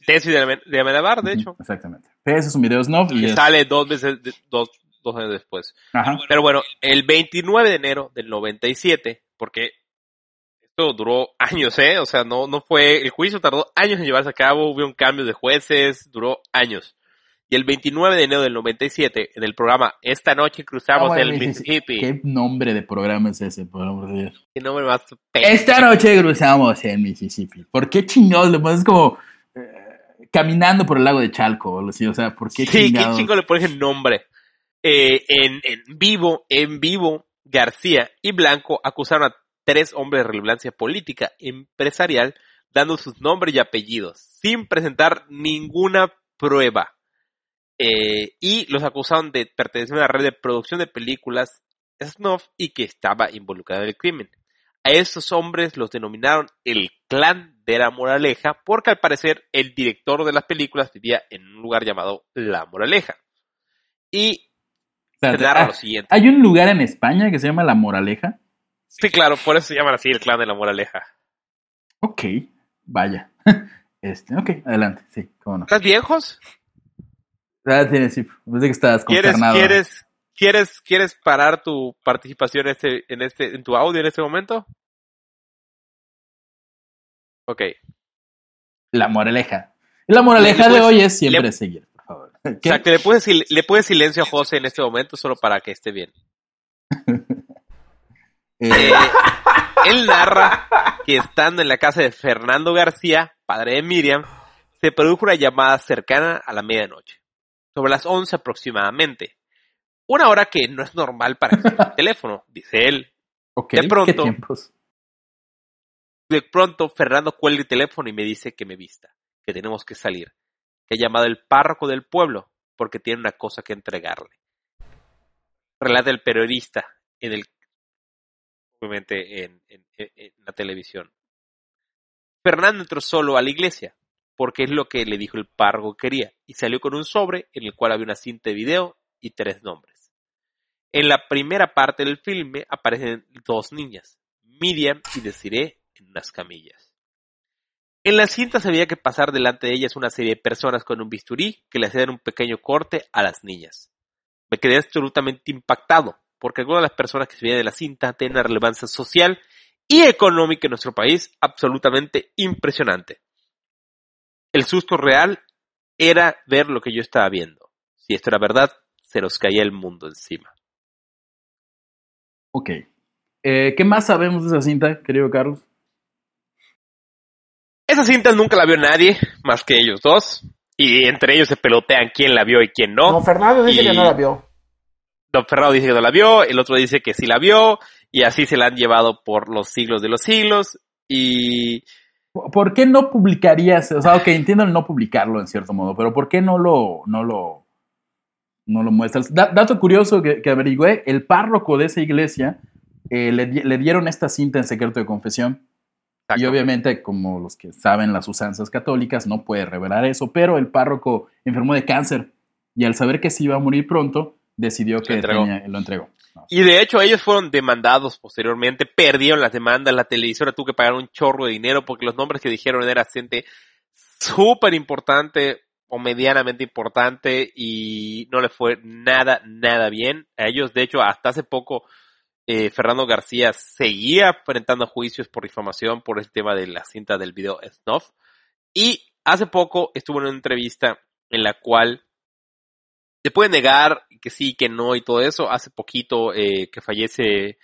Tesis de, de Amenábar, de hecho. Exactamente. Ese es un video snuff y es... sale dos veces, dos, dos años después. Ajá. Pero bueno, el 29 de enero del 97, porque esto duró años, ¿eh? O sea, no, no fue, el juicio tardó años en llevarse a cabo, hubo un cambio de jueces, duró años. Y el 29 de enero del 97, en el programa Esta noche cruzamos Ah, el. Mississippi. ¿Qué nombre de programa es ese, por amor de Dios? Qué nombre más Esta noche cruzamos en Mississippi. ¿Por qué chingados le pones como eh, caminando por el lago de Chalco? o sea, ¿por qué Sí, ¿qué chingados? chingo le pones el nombre? Eh, en, vivo, en vivo, García y Blanco acusaron a tres hombres de relevancia política, empresarial, dando sus nombres y apellidos, sin presentar ninguna prueba. Eh, y los acusaron de pertenecer a una red de producción de películas snuff y que estaba involucrada en el crimen. A esos hombres los denominaron el clan de la moraleja porque al parecer el director de las películas vivía en un lugar llamado La Moraleja. Y ah, lo siguiente. Hay un lugar en España que se llama La Moraleja. Sí, claro, por eso se llaman así el clan de la moraleja. Ok, vaya. Este, ok, adelante, sí, cómo no. ¿Estás viejos? Ah, sí, sí, pensé que estabas ¿Quieres, quieres, quieres, quieres parar tu participación en este, en este, en tu audio en este momento? Ok. La moraleja. La moraleja Le- le de hoy es siempre le- seguir, O sea, que le puedes, sil- le puedes silencio a José en este momento solo para que esté bien. Eh, Eh, él narra que estando en la casa de Fernando García, padre de Miriam, se produjo una llamada cercana a la medianoche, sobre las 11 aproximadamente. Una hora que no es normal para el teléfono, dice él. ok, de pronto-. De pronto, Fernando cuelga el teléfono y me dice que me vista, que tenemos que salir, llamado el párroco del pueblo porque tiene una cosa que entregarle. Relata el periodista en el obviamente en, en- en- en la televisión. Fernando entró solo a la iglesia porque es lo que le dijo el párroco que quería y salió con un sobre en el cual había una cinta de video y tres nombres. En la primera parte del filme aparecen dos niñas, Miriam y Desiree, en unas camillas. En la cinta se veía que pasar delante de ellas una serie de personas con un bisturí que le hacían un pequeño corte a las niñas. Me quedé absolutamente impactado, porque algunas de las personas que se veían de la cinta tienen una relevancia social y económica en nuestro país absolutamente impresionante. El susto real era ver lo que yo estaba viendo. Si esto era verdad, se nos caía el mundo encima. Ok. Eh, ¿Qué más sabemos de esa cinta, querido Carlos? Esa cinta nunca la vio nadie, más que ellos dos. Y entre ellos se pelotean quién la vio y quién no. No, Fernando dice Y- que no la vio. Don Ferrado dice que no la vio, el otro dice que sí la vio, y así se la han llevado por los siglos de los siglos. Y ¿Por qué no publicarías? O sea, ok, entiendo el no publicarlo en cierto modo, pero ¿por qué no lo, no lo, no lo muestras? Da- dato curioso que, que averigüé, el párroco de esa iglesia eh, le, le dieron esta cinta en secreto de confesión. Y obviamente, como los que saben las usanzas católicas, no puede revelar eso, pero el párroco enfermó de cáncer y al saber que se iba a morir pronto, decidió que entregó. tenía- lo entregó. No, Y de hecho ellos fueron demandados posteriormente, perdieron las demandas, la televisora tuvo que pagar un chorro de dinero porque los nombres que dijeron era gente súper importante o medianamente importante y no le fue nada, nada bien. A ellos, de hecho, hasta hace poco eh, Fernando García seguía enfrentando juicios por difamación por el tema de la cinta del video Snuff. Y hace poco estuvo en una entrevista en la cual se puede negar que sí, que no y todo eso. Hace poquito eh, que fallece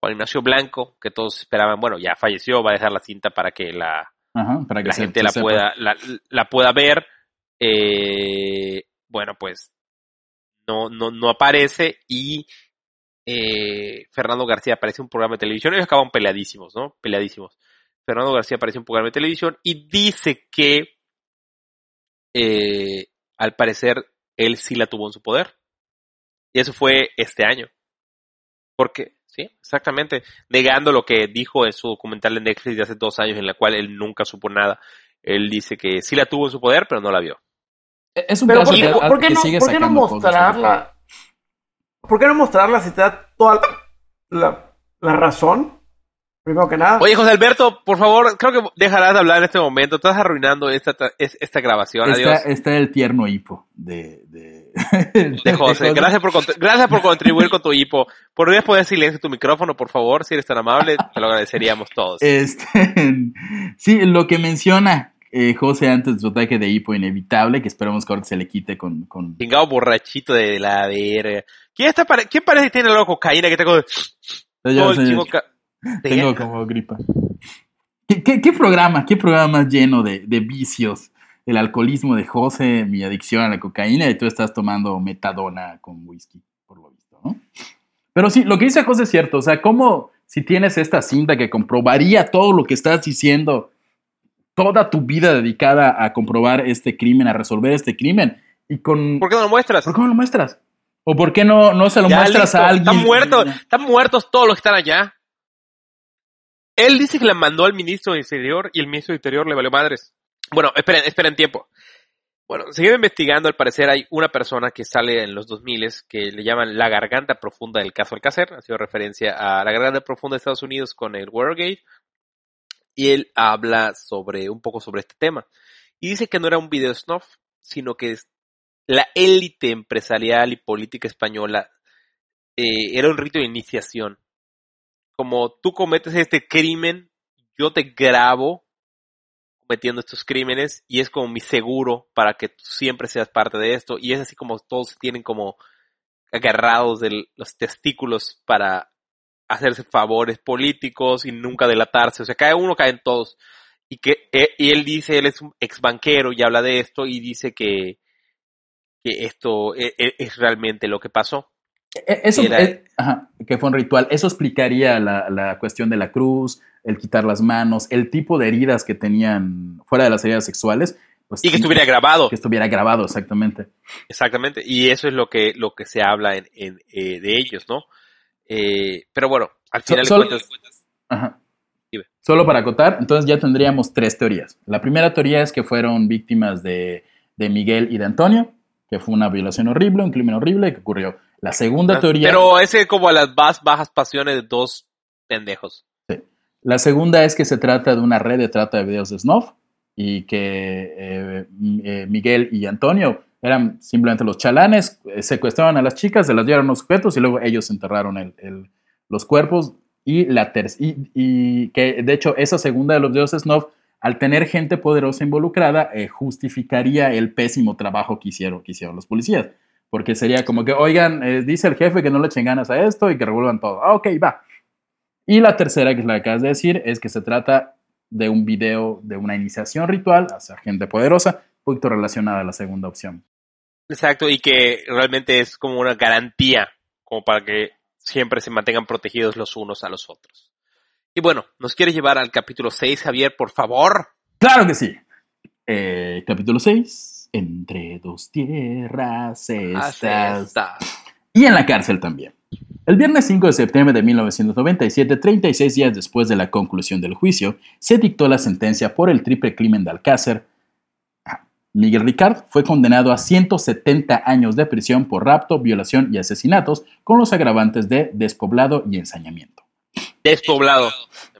Juan Ignacio Blanco, que todos esperaban, bueno, ya falleció, va a dejar la cinta para que la, Ajá, para que la se- gente se la sepa. pueda, la, la pueda ver. Eh, bueno, pues no, no, no aparece y eh, Fernando García aparece en un programa de televisión. Ellos acaban peleadísimos, ¿no? Peleadísimos. Fernando García aparece en un programa de televisión y dice que eh, al parecer él sí la tuvo en su poder. Y eso fue este año. Porque, sí, exactamente, negando lo que dijo en su documental de Netflix de hace dos años en la cual él nunca supo nada. Él dice que sí la tuvo en su poder, pero no la vio. Es un Pero caso ¿por, qué- por qué no, sigue por qué no sacando cosas. mostrarla? ¿Por qué no mostrarla si te da toda la, la- la razón? Primero que nada. Oye, José Alberto, por favor, creo que dejarás de hablar en este momento. Estás arruinando esta, es- esta grabación. Está, Adiós. está el tierno hipo de, de, De José. Gracias por, gracias por contribuir con tu hipo. ¿Podrías poner silencio tu micrófono, por favor? Si eres tan amable, te lo agradeceríamos todos. Este, sí, lo que menciona eh, José antes de su ataque de hipo inevitable, que esperamos que ahora se le quite con... con... Chingado borrachito de la verga. ¿Quién, está pare- ¿Quién parece que tiene la cocaína que está con Yo, tengo como gripa. ¿Qué, qué, qué programa? ¿Qué programa más lleno de, de vicios? El alcoholismo de José, mi adicción a la cocaína, y tú estás tomando metadona con whisky, por lo visto, ¿no? Pero sí, lo que dice José es cierto. O sea, ¿cómo si tienes esta cinta que comprobaría todo lo que estás diciendo, toda tu vida dedicada a comprobar este crimen, a resolver este crimen, y con... ¿Por qué no lo muestras? ¿Por qué no lo muestras? ¿O por qué no, no se lo Ya, muestras listo. a alguien? Están muertos, están muertos todos los que están allá. Él dice que la mandó al ministro de Interior y el ministro de Interior le valió madres. Bueno, esperen, esperen tiempo. Bueno, siguiendo investigando, al parecer hay una persona que sale en los 2000 que le llaman la garganta profunda del caso Alcácer. Ha sido referencia a la garganta profunda de Estados Unidos con el Watergate. Y él habla sobre un poco sobre este tema. Y dice que no era un video snuff, sino que la élite empresarial y política española eh, era un rito de iniciación. Como tú cometes este crimen, yo te grabo cometiendo estos crímenes y es como mi seguro para que tú siempre seas parte de esto. Y es así como todos tienen como agarrados de los testículos para hacerse favores políticos y nunca delatarse. O sea, cae uno, caen todos. Y que eh, y él dice, él es un ex banquero y habla de esto y dice que, que esto e- e- es realmente lo que pasó. Eh, Eso, Era- ajá, que fue un ritual. Eso explicaría la, la cuestión de la cruz, el quitar las manos, el tipo de heridas que tenían fuera de las heridas sexuales. Pues, Y que estuviera grabado. Que estuviera grabado, exactamente. Exactamente, y eso es lo que, lo que se habla en, en, eh, de ellos, ¿no? Eh, pero bueno, al final solo- cuentas, Ajá. Dime. Solo para acotar, entonces ya tendríamos tres teorías. La primera teoría es que fueron víctimas de, de Miguel y de Antonio, que fue una violación horrible, un crimen horrible que ocurrió. La segunda teoría. pero ese es como las más bajas pasiones de dos pendejos. La segunda es que se trata de una red de trata de videos de snuff y que eh, eh, Miguel y Antonio eran simplemente los chalanes, eh, secuestraban a las chicas, se las dieron a los sujetos y luego ellos enterraron el- el- los cuerpos. Y, la ter- y, y que de hecho esa segunda de los videos de snuff, al tener gente poderosa involucrada, eh, justificaría el pésimo trabajo que hicieron, los policías. Porque sería como que, oigan, eh, dice el jefe que no le echen ganas a esto y que revuelvan todo. Ah, ok, va. Y la tercera, que es la que acabas de decir, es que se trata de un video de una iniciación ritual hacia gente poderosa, un poquito relacionada a la segunda opción. Exacto, y que realmente es como una garantía, como para que siempre se mantengan protegidos los unos a los otros. Y bueno, ¿nos quieres llevar al capítulo 6, Javier, por favor? Claro que sí. Eh, capítulo 6. Entre dos tierras está. Y en la cárcel también. El viernes 5 de septiembre de 1997, 36 días después de la conclusión del juicio, se dictó la sentencia por el triple crimen de Alcácer. Ah, Miguel Ricard fue condenado a 170 años de prisión por rapto, violación y asesinatos, con los agravantes de despoblado y ensañamiento. Despoblado.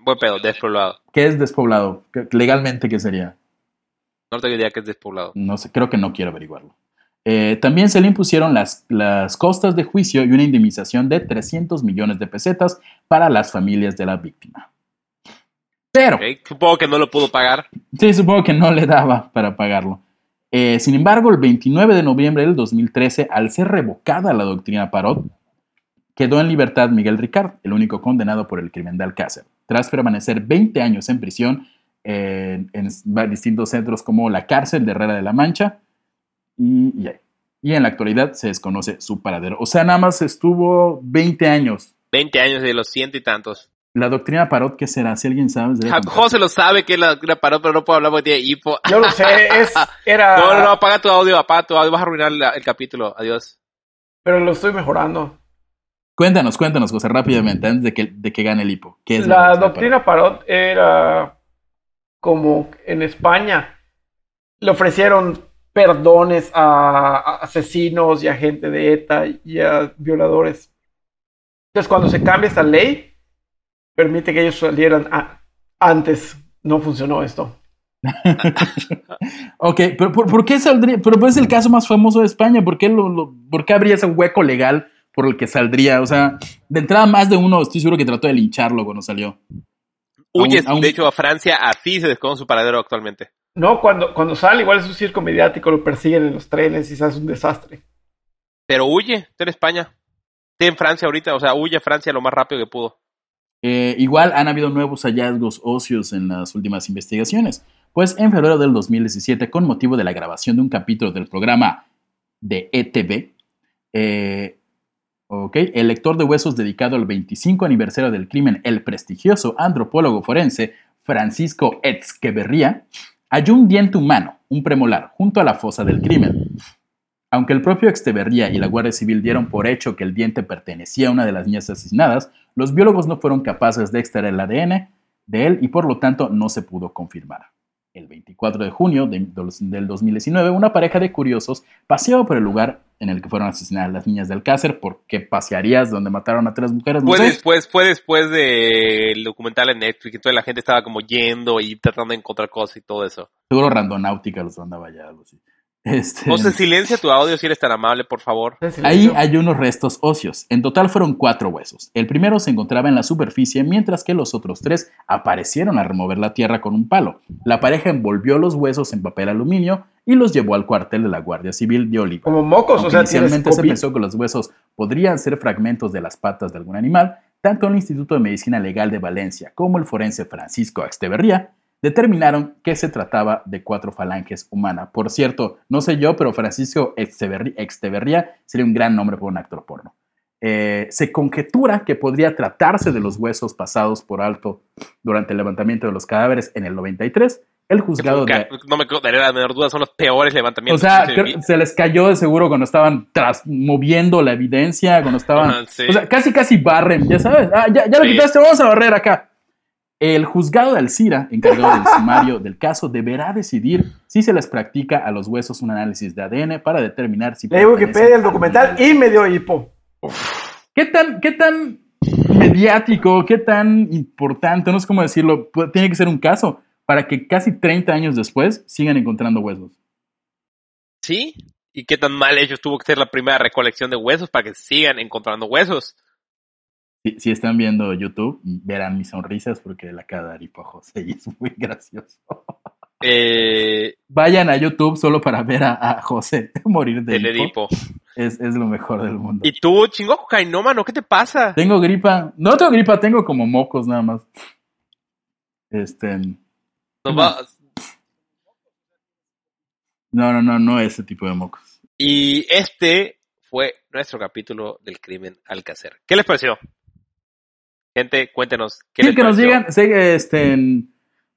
Buen pedo, despoblado. ¿Qué es despoblado? ¿Qué- Legalmente, ¿qué sería? No tengo idea que es despoblado. No sé, creo que no quiero averiguarlo. Eh, también se le impusieron las, las costas de juicio y una indemnización de 300 millones de pesetas para las familias de la víctima. Pero, Ok, Supongo que no lo pudo pagar. sí, supongo que no le daba para pagarlo. Eh, sin embargo, el 29 de noviembre del 2013, al ser revocada la doctrina Parot, quedó en libertad Miguel Ricard, el único condenado por el crimen de Alcácer, tras permanecer 20 años en prisión en, en distintos centros como la cárcel de Herrera de la Mancha y, y, y en la actualidad se desconoce su paradero. O sea, nada más estuvo 20 años. 20 años de los ciento y tantos. La doctrina Parot, ¿qué será? Si alguien sabe. José lo sabe que es la doctrina paró, pero no puedo hablar porque tiene hipo. Yo lo sé, es, era. No, no, no, apaga tu audio, apaga tu audio, vas a arruinar la- el capítulo. Adiós. Pero lo estoy mejorando. Cuéntanos, cuéntanos, José, rápidamente, antes de que, de que gane el hipo. ¿Qué es La Parot? doctrina Parot era como en España. Le ofrecieron perdones a, a asesinos y a gente de ETA y a violadores. Entonces, cuando se cambia esta ley, permite que ellos salieran a- antes. No funcionó esto. ok, pero ¿por, por qué saldría? Pero pues es el caso más famoso de España. ¿Por qué, lo, lo- ¿Por qué habría ese hueco legal por el que saldría? O sea, de entrada más de uno, estoy seguro que trató de lincharlo cuando salió. Huye, Aún- aún- de hecho, a Francia, así se desconoce su paradero actualmente. No, cuando, cuando sale, igual es un circo mediático, lo persiguen en los trenes y se hace un desastre. Pero huye, está en España. Está en Francia ahorita, o sea, huye a Francia lo más rápido que pudo. Eh, igual han habido nuevos hallazgos óseos en las últimas investigaciones, pues en febrero del 2017, con motivo de la grabación de un capítulo del programa de ETV, eh, el lector de huesos dedicado al 25 aniversario del crimen, el prestigioso antropólogo forense Francisco Etzqueberría, halló un diente humano, un premolar, junto a la fosa del crimen. Aunque el propio Exteverría y la Guardia Civil dieron por hecho que el diente pertenecía a una de las niñas asesinadas, los biólogos no fueron capaces de extraer el ADN de él y por lo tanto no se pudo confirmar. El 24 de junio de- del 2019, una pareja de curiosos paseaba por el lugar en el que fueron asesinadas las niñas de Alcácer. ¿Por qué pasearías donde mataron a tres mujeres? No Fue después, fue después del documental en Netflix, entonces la gente estaba como yendo y tratando de encontrar cosas y todo eso. Seguro Randonáutica los andaba ya, algo así. Este, José, silencia tu audio si eres tan amable, por favor. Ahí hay unos restos óseos. En total fueron cuatro huesos. El primero se encontraba en la superficie, mientras que los otros tres aparecieron a remover la tierra con un palo. La pareja envolvió los huesos en papel aluminio y los llevó al cuartel de la Guardia Civil de Oliva. Como mocos, Aunque o sea, tienes inicialmente se pensó que los huesos podrían ser fragmentos de las patas de algún animal, tanto el Instituto de Medicina Legal de Valencia como el forense Francisco Axteverría determinaron que se trataba de cuatro falanges humanas. Por cierto, no sé yo, pero Francisco Exteverría sería un gran nombre para un actor porno. Eh, se conjetura que podría tratarse de los huesos pasados por alto durante el levantamiento de los cadáveres en el 93. El juzgado de, No me daría la menor duda, son los peores o levantamientos. sea, que creo- vi. se les cayó de seguro cuando estaban tras, moviendo la evidencia, cuando estaban... Sí. O sea, casi casi barren, ya sabes. Ah, ya, ya lo Sí. quitaste, vamos a barrer acá. El juzgado de Alcira, encargado del sumario del caso, deberá decidir si se les practica a los huesos un análisis de ADN para determinar si... Leí Wikipedia el documental y me dio hipo. ¿Qué tan, ¿Qué tan mediático, qué tan importante, no sé cómo decirlo, tiene que ser un caso para que casi 30 años después sigan encontrando huesos? ¿Sí? ¿Y qué tan mal hecho tuvo que ser la primera recolección de huesos para que sigan encontrando huesos? Si, si están viendo YouTube, verán mis sonrisas porque la cara de José y es muy gracioso. Eh, Vayan a YouTube solo para ver a, a José morir de hipo. Es, es lo mejor del mundo. ¿Y tú, chingo cocainómano? ¿Qué te pasa? Tengo gripa. No tengo gripa, tengo como mocos nada más. Este. Nos va- No, no, no, no ese tipo de mocos. Y este fue nuestro capítulo del crimen Alcácer. ¿Qué les pareció? Gente, cuéntenos. ¿qué Sí, les que nos digan, este,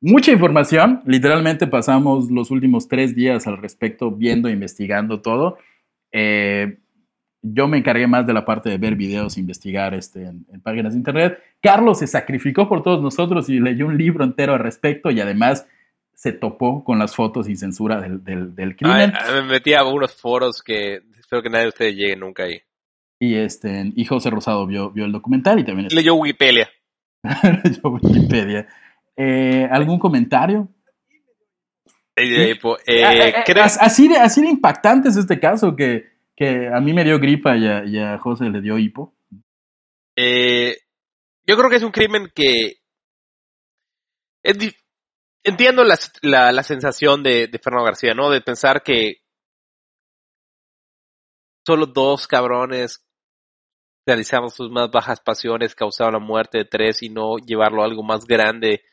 mucha información. Literalmente pasamos los últimos tres días al respecto, viendo, investigando todo. Eh, yo me encargué más de la parte de ver videos, investigar este, en, en páginas de internet. Carlos se sacrificó por todos nosotros y leyó un libro entero al respecto y además se topó con las fotos y censura del, del- del crimen. Ay, me metí a unos foros que espero que nadie de ustedes llegue nunca ahí. Y, este, y José Rosado vio, vio el documental y también Leyó Wikipedia. yo Wikipedia. Eh, ¿Algún comentario? Eh, eh, Ah, eh, eh, así, de, así de impactante es este caso que, que a mí me dio gripa y a, y a José le dio hipo. eh, yo creo que es un crimen que es entiendo la, la, la sensación de, de Fernando García, ¿no? De pensar que solo dos cabrones realizando sus más bajas pasiones causaron la muerte de tres y no llevarlo a algo más grande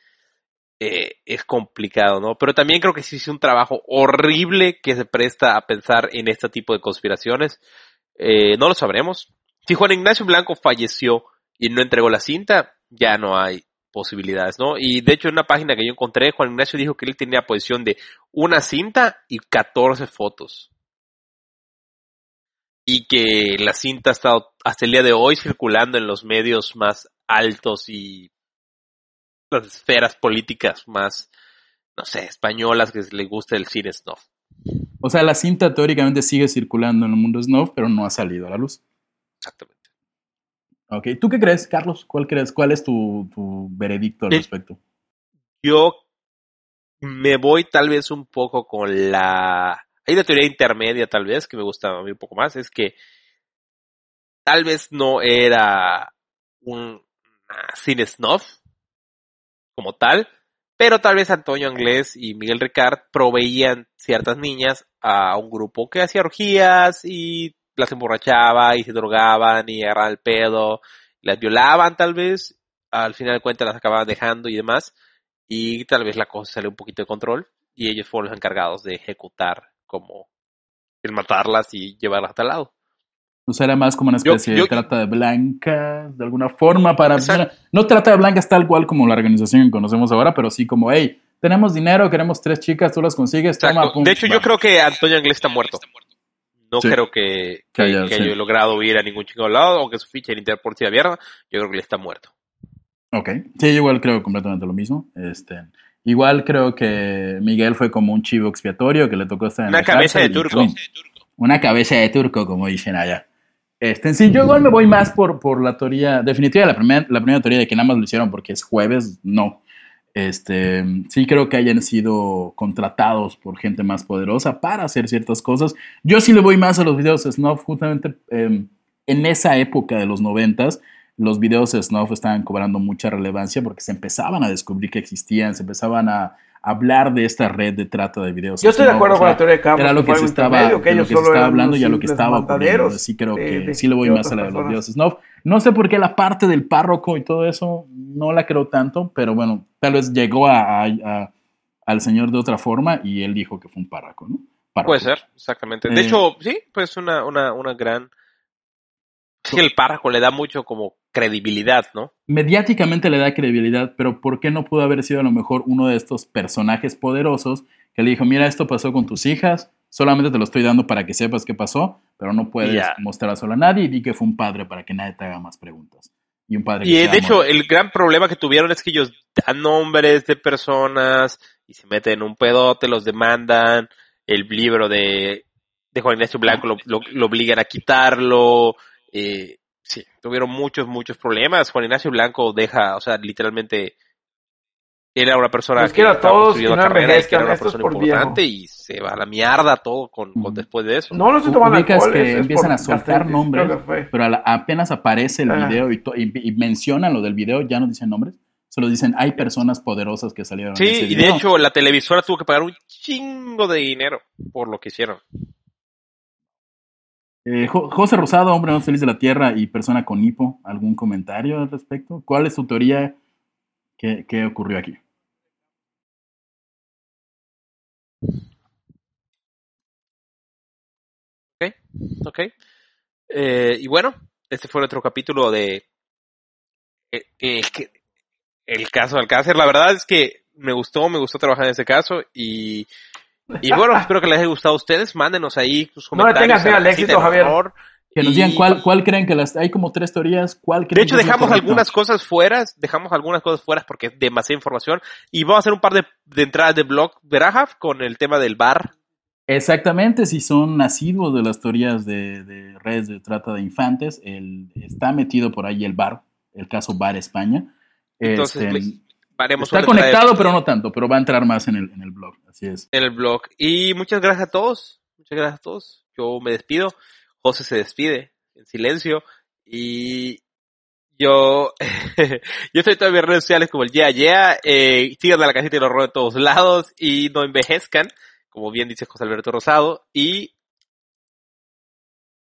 eh, es complicado, ¿no? Pero también creo que sí es un trabajo horrible que se presta a pensar en este tipo de conspiraciones. Eh, no lo sabremos. Si Juan Ignacio Blanco falleció y no entregó la cinta, ya no hay posibilidades, ¿no? Y de hecho en una página que yo encontré, Juan Ignacio dijo que él tenía posición de una cinta y 14 fotos. Y que la cinta ha estado hasta el día de hoy circulando en los medios más altos y las esferas políticas más, no sé, españolas que le gusta el cine snuff. O sea, la cinta teóricamente sigue circulando en el mundo snuff, pero no ha salido a la luz. Exactamente. Ok, ¿tú qué crees, Carlos? ¿Cuál crees? ¿Cuál es tu, tu veredicto al respecto? Yo me voy tal vez un poco con la... Hay una teoría intermedia tal vez que me gusta a mí un poco más, es que tal vez no era un cine snuff como tal, pero tal vez Antonio Anglés y Miguel Ricard proveían ciertas niñas a un grupo que hacía orgías y las emborrachaba y se drogaban y agarraban el pedo, las violaban tal vez, al final de cuentas las acababan dejando y demás, y tal vez la cosa salió un poquito de control y ellos fueron los encargados de ejecutar como el matarlas y llevarlas hasta el lado. O sea, era más como una especie yo- de trata de blancas, de alguna forma, para... Exacto. no trata de blancas tal cual como la organización que conocemos ahora, pero sí como, hey, tenemos dinero, queremos tres chicas, tú las consigues, toma, pum, De hecho, yo creo que Antonio Anglés está muerto. No Sí. creo que, haya- que sí. haya logrado ir a ningún chico lado o que su ficha en Interpol sea abierta. Yo creo que él está muerto. Ok, sí, yo igual creo completamente lo mismo. Este, igual creo que Miguel fue como un chivo expiatorio que le tocó estar en Una la cabeza de turco. Una cabeza de turco, como dicen allá. Este, sí, yo igual me voy más por, por la teoría, definitiva, la primera, la primera teoría de que nada más lo hicieron porque es jueves, no. Este, sí creo que hayan sido contratados por gente más poderosa para hacer ciertas cosas. Yo sí le voy más a los videos snuff, justamente eh, en esa época de los noventas, los videos snuff estaban cobrando mucha relevancia porque se empezaban a descubrir que existían, se empezaban a hablar de esta red de trata de videos. Yo estoy de acuerdo o con la teoría de Carlos. era lo que se estaba, que de lo que se estaba hablando y a lo que estaba ocurriendo. Sí creo de- que de- sí le voy de más a la de los videos snuff. No sé por qué la parte del párroco y todo eso no la creo tanto, pero bueno, tal vez llegó a, a- a- al señor de otra forma y él dijo que fue un párroco, ¿no? Párroco. Puede ser, exactamente. De Eh, hecho, sí, pues una, una, una gran... Sí, el párrafo le da mucho como credibilidad, ¿no? Mediáticamente le da credibilidad, pero ¿por qué no pudo haber sido a lo mejor uno de estos personajes poderosos que le dijo, mira, esto pasó con tus hijas, solamente te lo estoy dando para que sepas qué pasó, pero no puedes Ya. mostrárselo a nadie y di que fue un padre para que nadie te haga más preguntas. Y un padre Y se de hecho, el gran problema que tuvieron es que ellos dan nombres de personas y se meten en un pedote, los demandan, el libro de, de Juan Ignacio Blanco lo, lo- lo obligan a quitarlo, eh, sí, tuvieron muchos, muchos problemas. Juan Ignacio Blanco deja, o sea, literalmente, él era una persona Pues que era estaba todos, construyendo que no carrera y que era una es persona viejo. importante y se va a la mierda todo con, con Ujú. después de eso. No, no estoy tomando Ubicas alcohol. que es- es empiezan a soltar nombres, pero a la- apenas aparece el Ah. video y, to- y, y mencionan lo del video, ya no dicen nombres, solo dicen hay personas poderosas que salieron ese Sí, y de hecho la televisora tuvo que pagar un chingo de dinero por lo que hicieron. Eh, Jo- José Rosado, hombre más feliz de la Tierra y persona con hipo, ¿algún comentario al respecto? ¿Cuál es tu teoría? ¿Qué, ocurrió aquí? Ok, ok. Eh, y bueno, este fue otro capítulo de eh, eh, el caso de Alcácer. La verdad es que me gustó, me gustó trabajar en ese caso y, y bueno, espero que les haya gustado a ustedes. Mándenos ahí sus No le comentarios. tengas miedo al éxito, Javier. horror. Que nos Y- digan cuál, cuál creen que las... Hay como tres teorías, ¿cuál creen De hecho, que dejamos algunas cosas fuera, dejamos algunas cosas fuera porque es demasiada información y vamos a hacer un par de, de entradas de blog de Rahaf con el tema del bar. Exactamente, si son nacidos de las teorías de, de redes de trata de infantes, el, está metido por ahí el bar, el caso Bar España. Entonces, Este, haremos está conectado, pero no tanto, pero va a entrar más en el, en el blog, así es. en el blog. Y muchas gracias a todos. Muchas gracias a todos. Yo me despido. José se despide en silencio. Y yo, yo estoy en todas mis redes sociales como el Yeah Yeah. Eh, sigan a la casita y los horror de todos lados. Y no envejezcan, como bien dice José Alberto Rosado. Y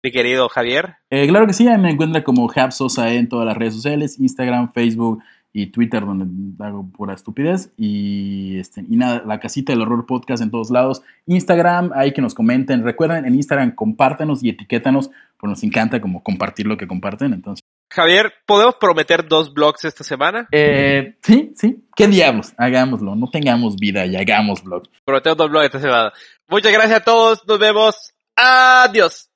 mi querido Javier. Eh, claro que sí, me encuentra como Hab Sosa en todas las redes sociales, Instagram, Facebook y Twitter, donde hago pura estupidez. Y, este, y nada, la casita del horror podcast en todos lados. Instagram, ahí que nos comenten. Recuerden, en Instagram compártanos y etiquétanos, pues nos encanta como compartir lo que comparten. Entonces, Javier, ¿podemos prometer dos blogs esta semana? eh, sí, sí, qué diablos, hagámoslo, no tengamos vida y hagamos vlogs. Prometemos dos blogs esta semana. Muchas gracias a todos. Nos vemos. Adiós.